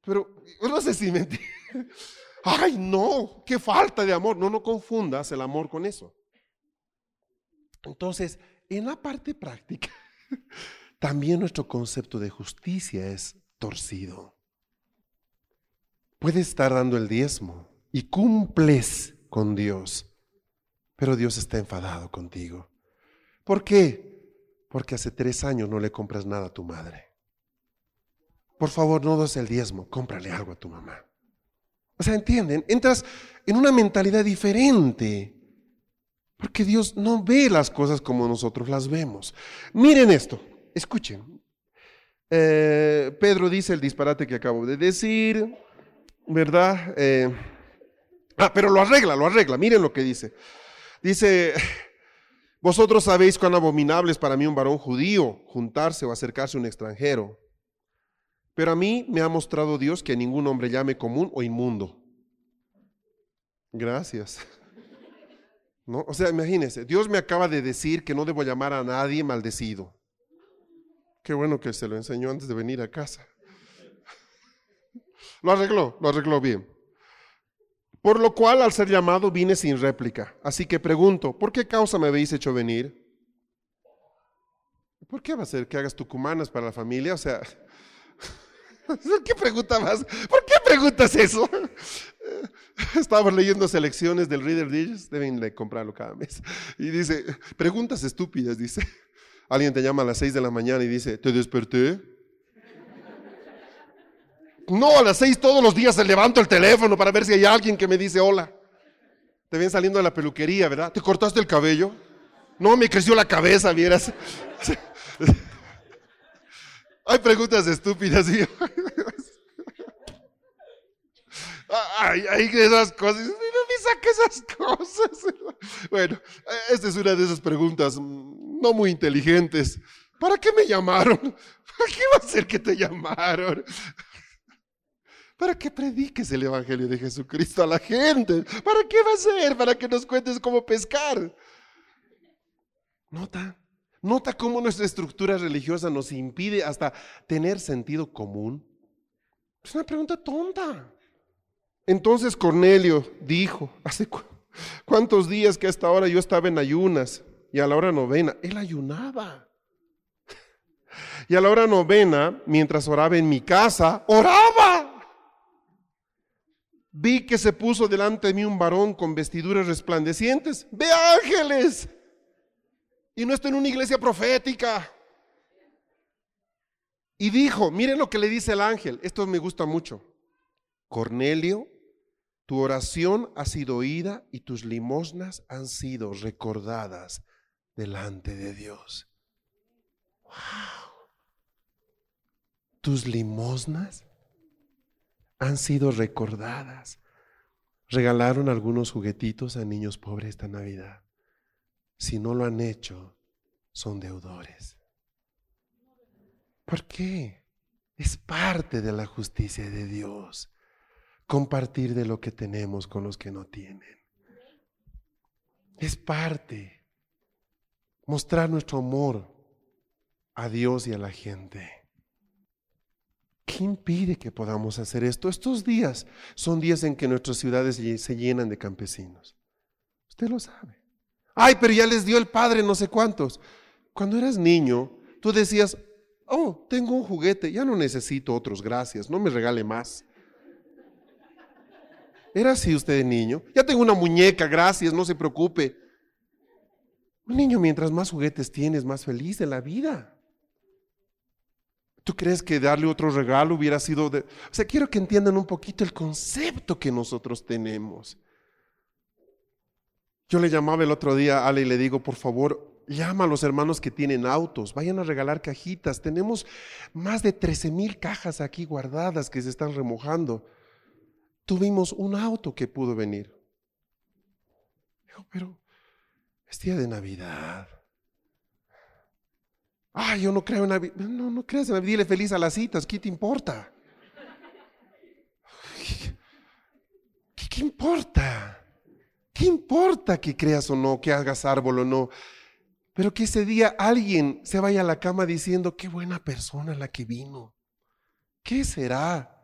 Pero no sé si me Ay, no, qué falta de amor. No, no confundas el amor con eso. Entonces, en la parte práctica, también nuestro concepto de justicia es torcido. Puedes estar dando el diezmo y cumples con Dios, pero Dios está enfadado contigo. ¿Por qué? Porque hace tres años no le compras nada a tu madre. Por favor, no des el diezmo, cómprale algo a tu mamá. O sea, ¿entienden? Entras en una mentalidad diferente porque Dios no ve las cosas como nosotros las vemos. Miren esto, escuchen. Eh, Pedro dice el disparate que acabo de decir, ¿verdad? Eh, ah, pero lo arregla, lo arregla. Miren lo que dice. Dice, vosotros sabéis cuán abominable es para mí un varón judío juntarse o acercarse a un extranjero. Pero a mí me ha mostrado Dios que a ningún hombre llame común o inmundo. Gracias. ¿No? O sea, imagínense, Dios me acaba de decir que no debo llamar a nadie maldecido. Qué bueno que se lo enseñó antes de venir a casa. Lo arregló, lo arregló bien. Por lo cual, al ser llamado, vine sin réplica. Así que pregunto, ¿por qué causa me habéis hecho venir? ¿Por qué va a ser que hagas tucumanas para la familia? O sea, ¿qué pregunta más? ¿Por qué preguntas eso? Estamos leyendo selecciones del Reader Digest, deben de comprarlo cada mes. Y dice, preguntas estúpidas, dice. Alguien te llama a las 6 de la mañana y dice, ¿te desperté? No, a las 6 todos los días se levanto el teléfono para ver si hay alguien que me dice hola. Te ven saliendo de la peluquería, ¿verdad? ¿Te cortaste el cabello? No, me creció la cabeza, vieras. Hay preguntas estúpidas. ¿sí? Ay, ay, esas cosas. No me saque esas cosas. Bueno, esta es una de esas preguntas no muy inteligentes. ¿Para qué me llamaron? ¿Para qué va a ser que te llamaron? Para que prediques el Evangelio de Jesucristo a la gente. ¿Para qué va a ser? Para que nos cuentes cómo pescar. Nota, nota cómo nuestra estructura religiosa nos impide hasta tener sentido común. Es una pregunta tonta. Entonces Cornelio dijo, ¿hace cuántos días que hasta ahora yo estaba en ayunas y a la hora novena? Él ayunaba. Y a la hora novena, mientras oraba en mi casa, oraba. Vi que se puso delante de mí un varón con vestiduras resplandecientes. Ve ángeles. Y no estoy en una iglesia profética. Y dijo, miren lo que le dice el ángel. Esto me gusta mucho. Cornelio, tu oración ha sido oída y tus limosnas han sido recordadas delante de Dios. Wow. Tus limosnas han sido recordadas. Regalaron algunos juguetitos a niños pobres esta Navidad. Si no lo han hecho, son deudores. ¿Por qué? Es parte de la justicia de Dios compartir de lo que tenemos con los que no tienen. Es parte. Mostrar nuestro amor a Dios y a la gente. ¿Qué impide que podamos hacer esto? Estos días son días en que nuestras ciudades se llenan de campesinos. Usted lo sabe. Ay, pero ya les dio el padre no sé cuántos. Cuando eras niño, tú decías, oh, tengo un juguete, ya no necesito otros, gracias, no me regale más. ¿Era así usted de niño? Ya tengo una muñeca, gracias, no se preocupe. Un niño mientras más juguetes tienes, más feliz de la vida. ¿Tú crees que darle otro regalo hubiera sido de... O sea, quiero que entiendan un poquito el concepto que nosotros tenemos. Yo le llamaba el otro día a Ale y le digo, por favor, llama a los hermanos que tienen autos, vayan a regalar cajitas. Tenemos más de 13 mil cajas aquí guardadas que se están remojando tuvimos un auto que pudo venir. Dijo, pero es día de Navidad. Ah, yo no creo en Navidad. No, no creas en Navidad. Dile feliz a las citas. ¿Qué te importa? ¿Qué, ¿Qué, importa? ¿Qué importa que creas o no, que hagas árbol o no? Pero que ese día alguien se vaya a la cama diciendo, qué buena persona la que vino. ¿Qué será?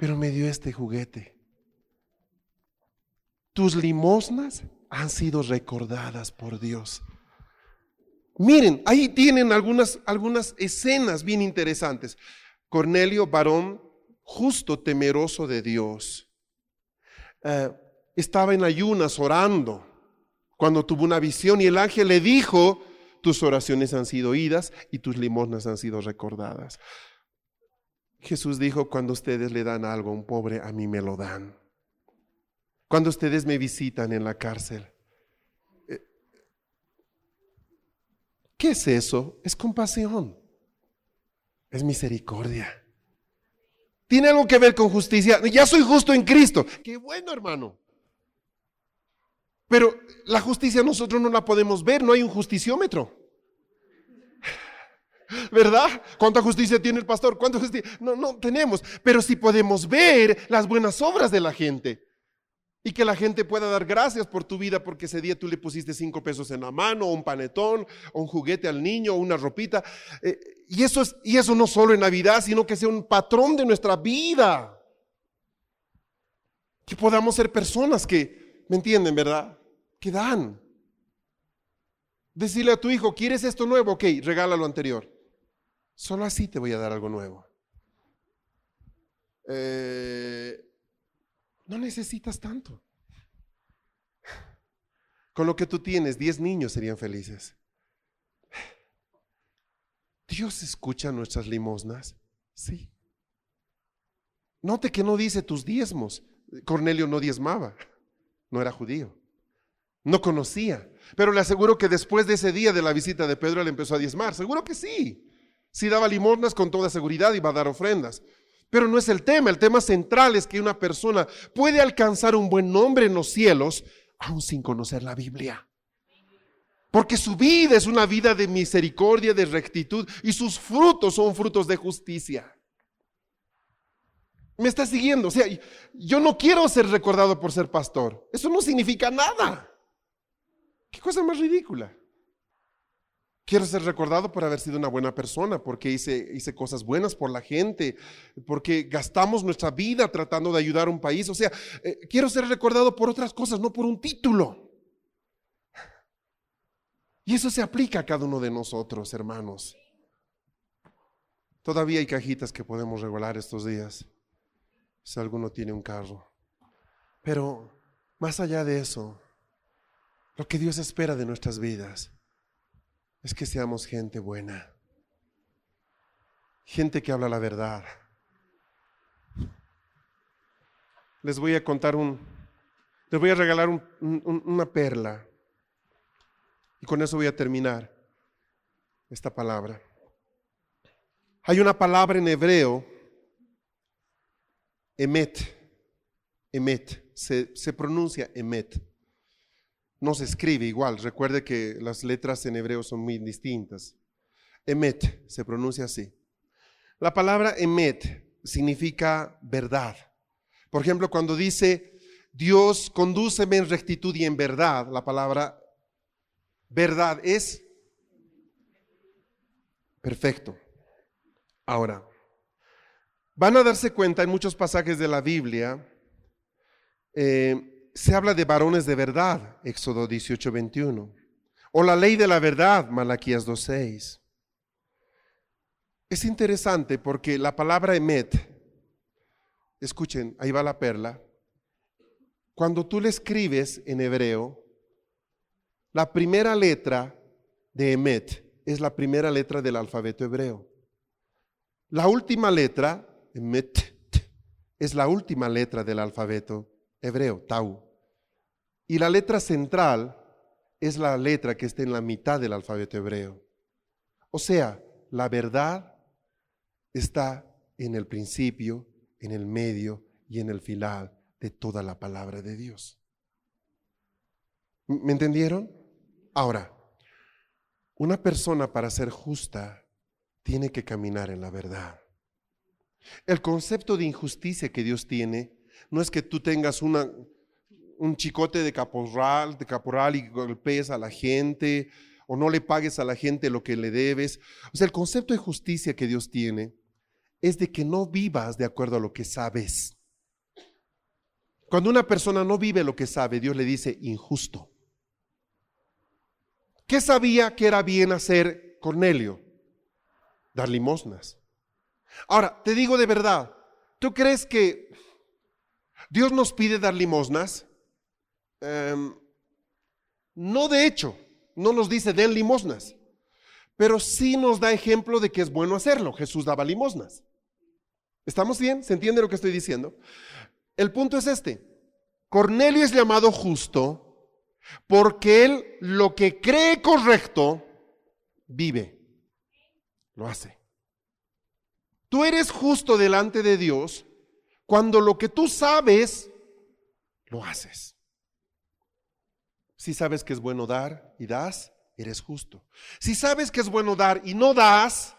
pero me dio este juguete. Tus limosnas han sido recordadas por Dios. Miren, ahí tienen algunas, algunas escenas bien interesantes. Cornelio, varón justo, temeroso de Dios, eh, estaba en ayunas orando cuando tuvo una visión y el ángel le dijo, tus oraciones han sido oídas y tus limosnas han sido recordadas. Jesús dijo, cuando ustedes le dan algo a un pobre, a mí me lo dan. Cuando ustedes me visitan en la cárcel. ¿Qué es eso? Es compasión. Es misericordia. Tiene algo que ver con justicia. Ya soy justo en Cristo. Qué bueno, hermano. Pero la justicia nosotros no la podemos ver, no hay un justiciómetro. ¿Verdad? ¿Cuánta justicia tiene el pastor? ¿Cuánta justicia? No, no tenemos. Pero sí podemos ver las buenas obras de la gente. Y que la gente pueda dar gracias por tu vida porque ese día tú le pusiste cinco pesos en la mano, o un panetón, o un juguete al niño, o una ropita. Eh, y, eso es, y eso no solo en Navidad, sino que sea un patrón de nuestra vida. Que podamos ser personas que, ¿me entienden, verdad? Que dan. Decirle a tu hijo, ¿quieres esto nuevo? Ok, regala lo anterior. Solo así te voy a dar algo nuevo. Eh, no necesitas tanto. Con lo que tú tienes, 10 niños serían felices. Dios escucha nuestras limosnas. Sí. Note que no dice tus diezmos. Cornelio no diezmaba. No era judío. No conocía. Pero le aseguro que después de ese día de la visita de Pedro, él empezó a diezmar. Seguro que sí. Si daba limosnas, con toda seguridad iba a dar ofrendas. Pero no es el tema, el tema central es que una persona puede alcanzar un buen nombre en los cielos aún sin conocer la Biblia. Porque su vida es una vida de misericordia, de rectitud y sus frutos son frutos de justicia. ¿Me está siguiendo? O sea, yo no quiero ser recordado por ser pastor. Eso no significa nada. ¿Qué cosa más ridícula? Quiero ser recordado por haber sido una buena persona, porque hice, hice cosas buenas por la gente, porque gastamos nuestra vida tratando de ayudar a un país. O sea, eh, quiero ser recordado por otras cosas, no por un título. Y eso se aplica a cada uno de nosotros, hermanos. Todavía hay cajitas que podemos regular estos días, si alguno tiene un carro. Pero más allá de eso, lo que Dios espera de nuestras vidas es que seamos gente buena, gente que habla la verdad. Les voy a contar un, les voy a regalar una perla y con eso voy a terminar esta palabra. Hay una palabra en hebreo, emet, emet, se, pronuncia emet no se escribe igual. Recuerde que las letras en hebreo son muy distintas. Emet se pronuncia así. La palabra emet significa verdad. Por ejemplo, cuando dice Dios condúceme en rectitud y en verdad, la palabra verdad es perfecto. Ahora, van a darse cuenta en muchos pasajes de la Biblia eh, se habla de varones de verdad, Éxodo 18, 21. O la ley de la verdad, Malaquías 2.6. Es interesante porque la palabra emet, escuchen, ahí va la perla, cuando tú le escribes en hebreo, la primera letra de emet es la primera letra del alfabeto hebreo. La última letra, emet, es la última letra del alfabeto hebreo, Tau. Y la letra central es la letra que está en la mitad del alfabeto hebreo. O sea, la verdad está en el principio, en el medio y en el final de toda la palabra de Dios. ¿Me entendieron? Ahora, una persona para ser justa tiene que caminar en la verdad. El concepto de injusticia que Dios tiene no es que tú tengas una, un chicote de caporal, de caporal y golpees a la gente o no le pagues a la gente lo que le debes. O sea, el concepto de justicia que Dios tiene es de que no vivas de acuerdo a lo que sabes. Cuando una persona no vive lo que sabe, Dios le dice injusto. ¿Qué sabía que era bien hacer Cornelio? Dar limosnas. Ahora, te digo de verdad, ¿tú crees que Dios nos pide dar limosnas. Em, no de hecho, no nos dice den limosnas, pero sí nos da ejemplo de que es bueno hacerlo. Jesús daba limosnas. ¿Estamos bien? ¿Se entiende lo que estoy diciendo? El punto es este. Cornelio es llamado justo porque él lo que cree correcto, vive, lo hace. Tú eres justo delante de Dios cuando lo que tú sabes, lo haces. Si sabes que es bueno dar y das, eres justo. Si sabes que es bueno dar y no das,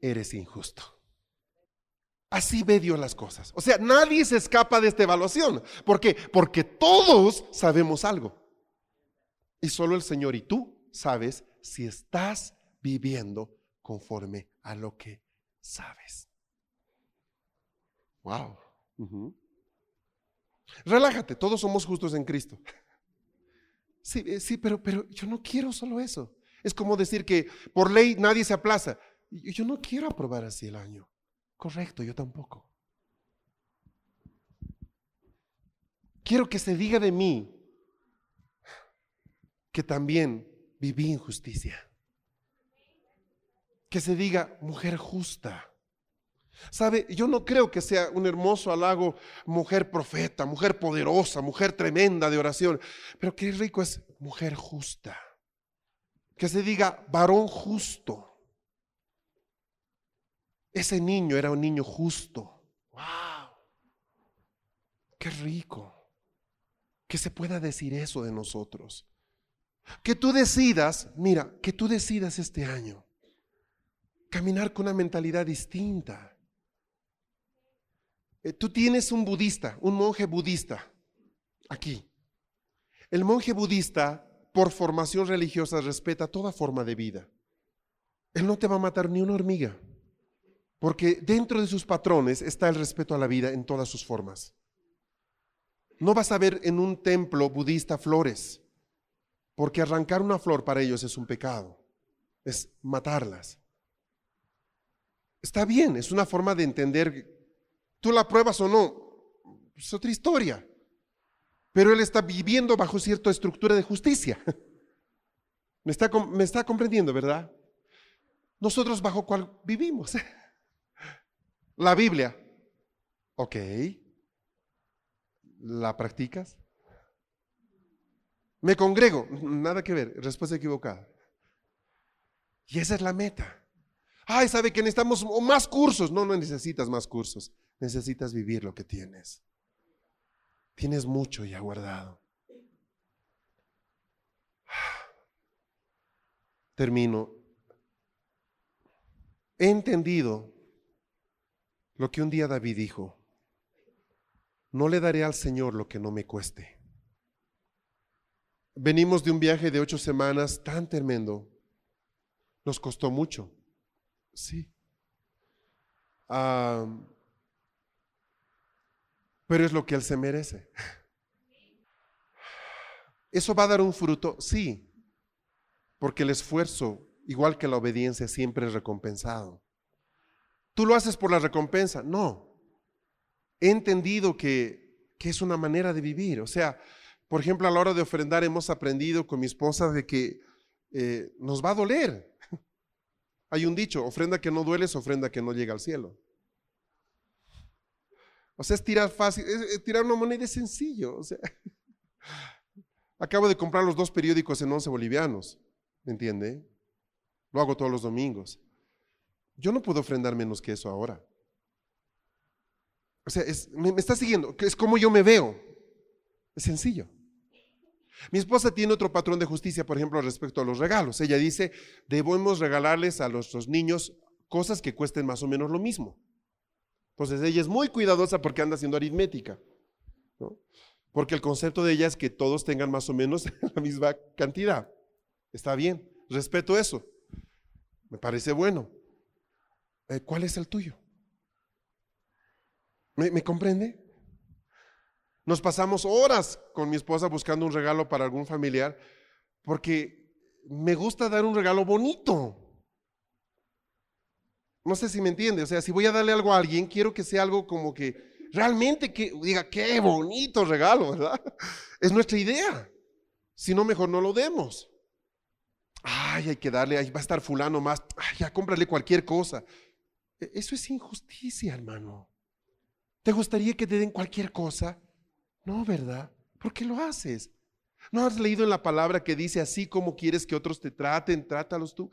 eres injusto. Así ve Dios las cosas. O sea, nadie se escapa de esta evaluación. ¿Por qué? Porque todos sabemos algo. Y solo el Señor y tú sabes si estás viviendo conforme a lo que sabes. Wow. Relájate, todos somos justos en Cristo. Sí, eh, sí, pero, pero yo no quiero solo eso. Es como decir que por ley nadie se aplaza. Yo no quiero aprobar así el año. Correcto, yo tampoco. Quiero que se diga de mí que también viví injusticia. Que se diga mujer justa. ¿Sabe? Yo no creo que sea un hermoso halago mujer profeta, mujer poderosa, mujer tremenda de oración, pero qué rico es mujer justa. Que se diga varón justo. Ese niño era un niño justo. ¡Wow! ¡Qué rico! Que se pueda decir eso de nosotros. Que tú decidas, mira, que tú decidas este año caminar con una mentalidad distinta. Eh, tú tienes un budista, un monje budista, aquí. El monje budista, por formación religiosa, respeta toda forma de vida. Él no te va a matar ni una hormiga. Porque dentro de sus patrones está el respeto a la vida en todas sus formas. No vas a ver en un templo budista flores, porque arrancar una flor para ellos es un pecado, es matarlas. Está bien, es una forma de entender, tú la pruebas o no, es otra historia. Pero él está viviendo bajo cierta estructura de justicia. ¿Me está, me está comprendiendo, verdad? Nosotros bajo cuál vivimos. La Biblia. Ok. ¿La practicas? Me congrego. Nada que ver. Respuesta equivocada. Y esa es la meta. Ay, sabe que necesitamos más cursos. No, no necesitas más cursos. Necesitas vivir lo que tienes. Tienes mucho ya guardado. Termino. He entendido lo que un día David dijo, no le daré al Señor lo que no me cueste. Venimos de un viaje de ocho semanas tan tremendo. Nos costó mucho. Sí. Pero es lo que Él se merece. ¿Eso va a dar un fruto? Sí. Porque el esfuerzo, igual que la obediencia, siempre es recompensado. ¿Tú lo haces por la recompensa? No. He entendido que, que es una manera de vivir. O sea, por ejemplo, a la hora de ofrendar hemos aprendido con mi esposa de que eh, nos va a doler. Hay un dicho, ofrenda que no duele es ofrenda que no llega al cielo. O sea, es tirar fácil, tirar una moneda es sencillo. O sea, acabo de comprar los dos periódicos en 11 bolivianos, ¿me entiende? Lo hago todos los domingos. Yo no puedo ofrendar menos que eso ahora. O sea, me, está siguiendo, es como yo me veo. Es sencillo. Mi esposa tiene otro patrón de justicia, por ejemplo, respecto a los regalos. Ella dice, debemos regalarles a nuestros niños cosas que cuesten más o menos lo mismo. Entonces ella es muy cuidadosa porque anda haciendo aritmética. Porque el concepto de ella es que todos tengan más o menos la misma cantidad. Está bien, respeto eso. Me parece bueno. Eh, ¿cuál es el tuyo? ¿Me, comprende? Nos pasamos horas con mi esposa buscando un regalo para algún familiar porque me gusta dar un regalo bonito. No sé si me entiende, o sea, si voy a darle algo a alguien, quiero que sea algo como que realmente que diga, qué bonito regalo, ¿verdad? Es nuestra idea. Si no, mejor no lo demos. Ay, hay que darle, ahí va a estar fulano más, ay, ya cómprale cualquier cosa. E, eso es injusticia, hermano. ¿Te gustaría que te den cualquier cosa? No, ¿verdad? ¿Por qué lo haces? ¿No has leído en la palabra que dice así como quieres que otros te traten, trátalos tú?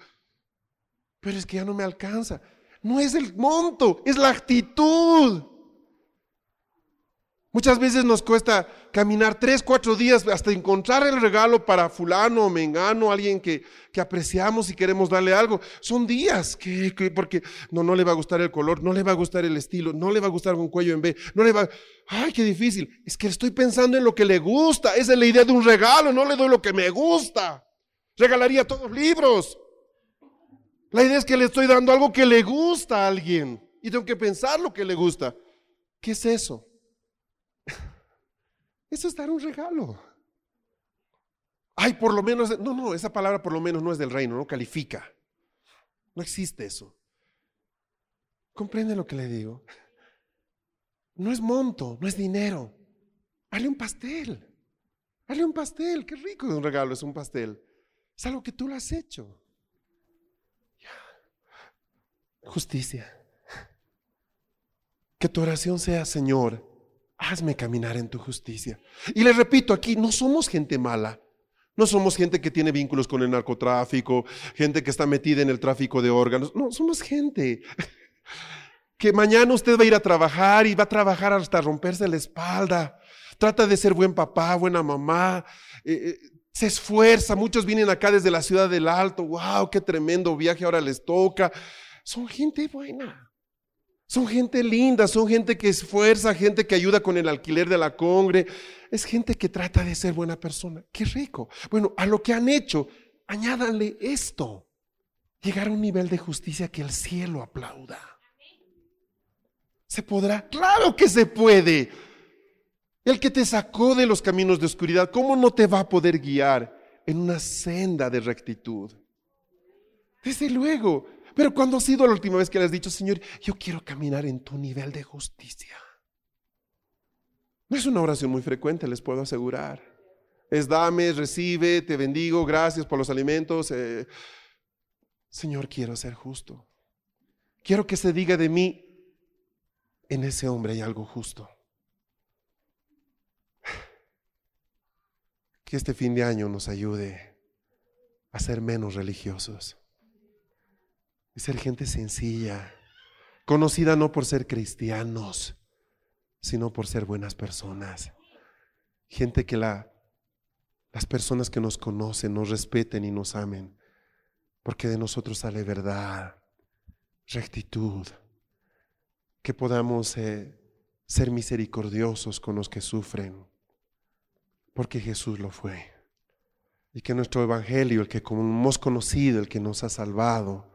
Pero es que ya no me alcanza. No es el monto, es la actitud. Muchas veces nos cuesta caminar tres, cuatro días hasta encontrar el regalo para fulano o mengano, alguien que, que, apreciamos y queremos darle algo. Son días que, porque no, no le va a gustar el color, no le va a gustar el estilo, no le va a gustar un cuello en B, no le va, ay, qué difícil. Es que estoy pensando en lo que le gusta. Esa es la idea de un regalo, no le doy lo que me gusta. Regalaría todos libros. La idea es que le estoy dando algo que le gusta a alguien y tengo que pensar lo que le gusta. ¿Qué es eso? Eso es dar un regalo. Ay, por lo menos, no, no, esa palabra por lo menos no es del reino, no califica. No existe eso. ¿Comprende lo que le digo? No es monto, no es dinero. Hazle un pastel. Hazle un pastel. Qué rico de un regalo es un pastel. Es algo que tú lo has hecho. Justicia. Que tu oración sea, Señor, hazme caminar en tu justicia. Y le repito, aquí no somos gente mala. No somos gente que tiene vínculos con el narcotráfico, gente que está metida en el tráfico de órganos. No, somos gente que mañana usted va a ir a trabajar y va a trabajar hasta romperse la espalda. Trata de ser buen papá, buena mamá. Eh, eh, se esfuerza. Muchos vienen acá desde la ciudad del Alto. ¡Wow! ¡Qué tremendo viaje ahora les toca! Son gente buena. Son gente linda, son gente que esfuerza, gente que ayuda con el alquiler de la congre. Es gente que trata de ser buena persona. Qué rico. Bueno, a lo que han hecho, añádanle esto. Llegar a un nivel de justicia que el cielo aplauda. ¿Se podrá? Claro que se puede. El que te sacó de los caminos de oscuridad, ¿cómo no te va a poder guiar en una senda de rectitud? Desde luego, pero cuando ha sido la última vez que le has dicho, Señor, yo quiero caminar en tu nivel de justicia? No es una oración muy frecuente, les puedo asegurar. Es dame, recibe, te bendigo, gracias por los alimentos. Eh, Señor, quiero ser justo. Quiero que se diga de mí, en ese hombre hay algo justo. Que este fin de año nos ayude a ser menos religiosos y ser gente sencilla, conocida no por ser cristianos, sino por ser buenas personas. Gente que la, las personas que nos conocen nos respeten y nos amen, porque de nosotros sale verdad, rectitud, que podamos eh, ser misericordiosos con los que sufren, porque Jesús lo fue. Y que nuestro Evangelio, el que hemos conocido, el que nos ha salvado,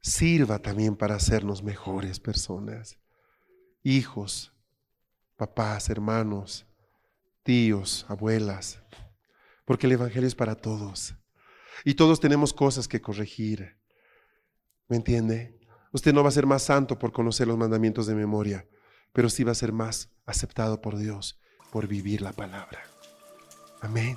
sirva también para hacernos mejores personas. Hijos, papás, hermanos, tíos, abuelas, porque el Evangelio es para todos. Y todos tenemos cosas que corregir. ¿Me entiende? Usted no va a ser más santo por conocer los mandamientos de memoria, pero sí va a ser más aceptado por Dios por vivir la palabra. Amén.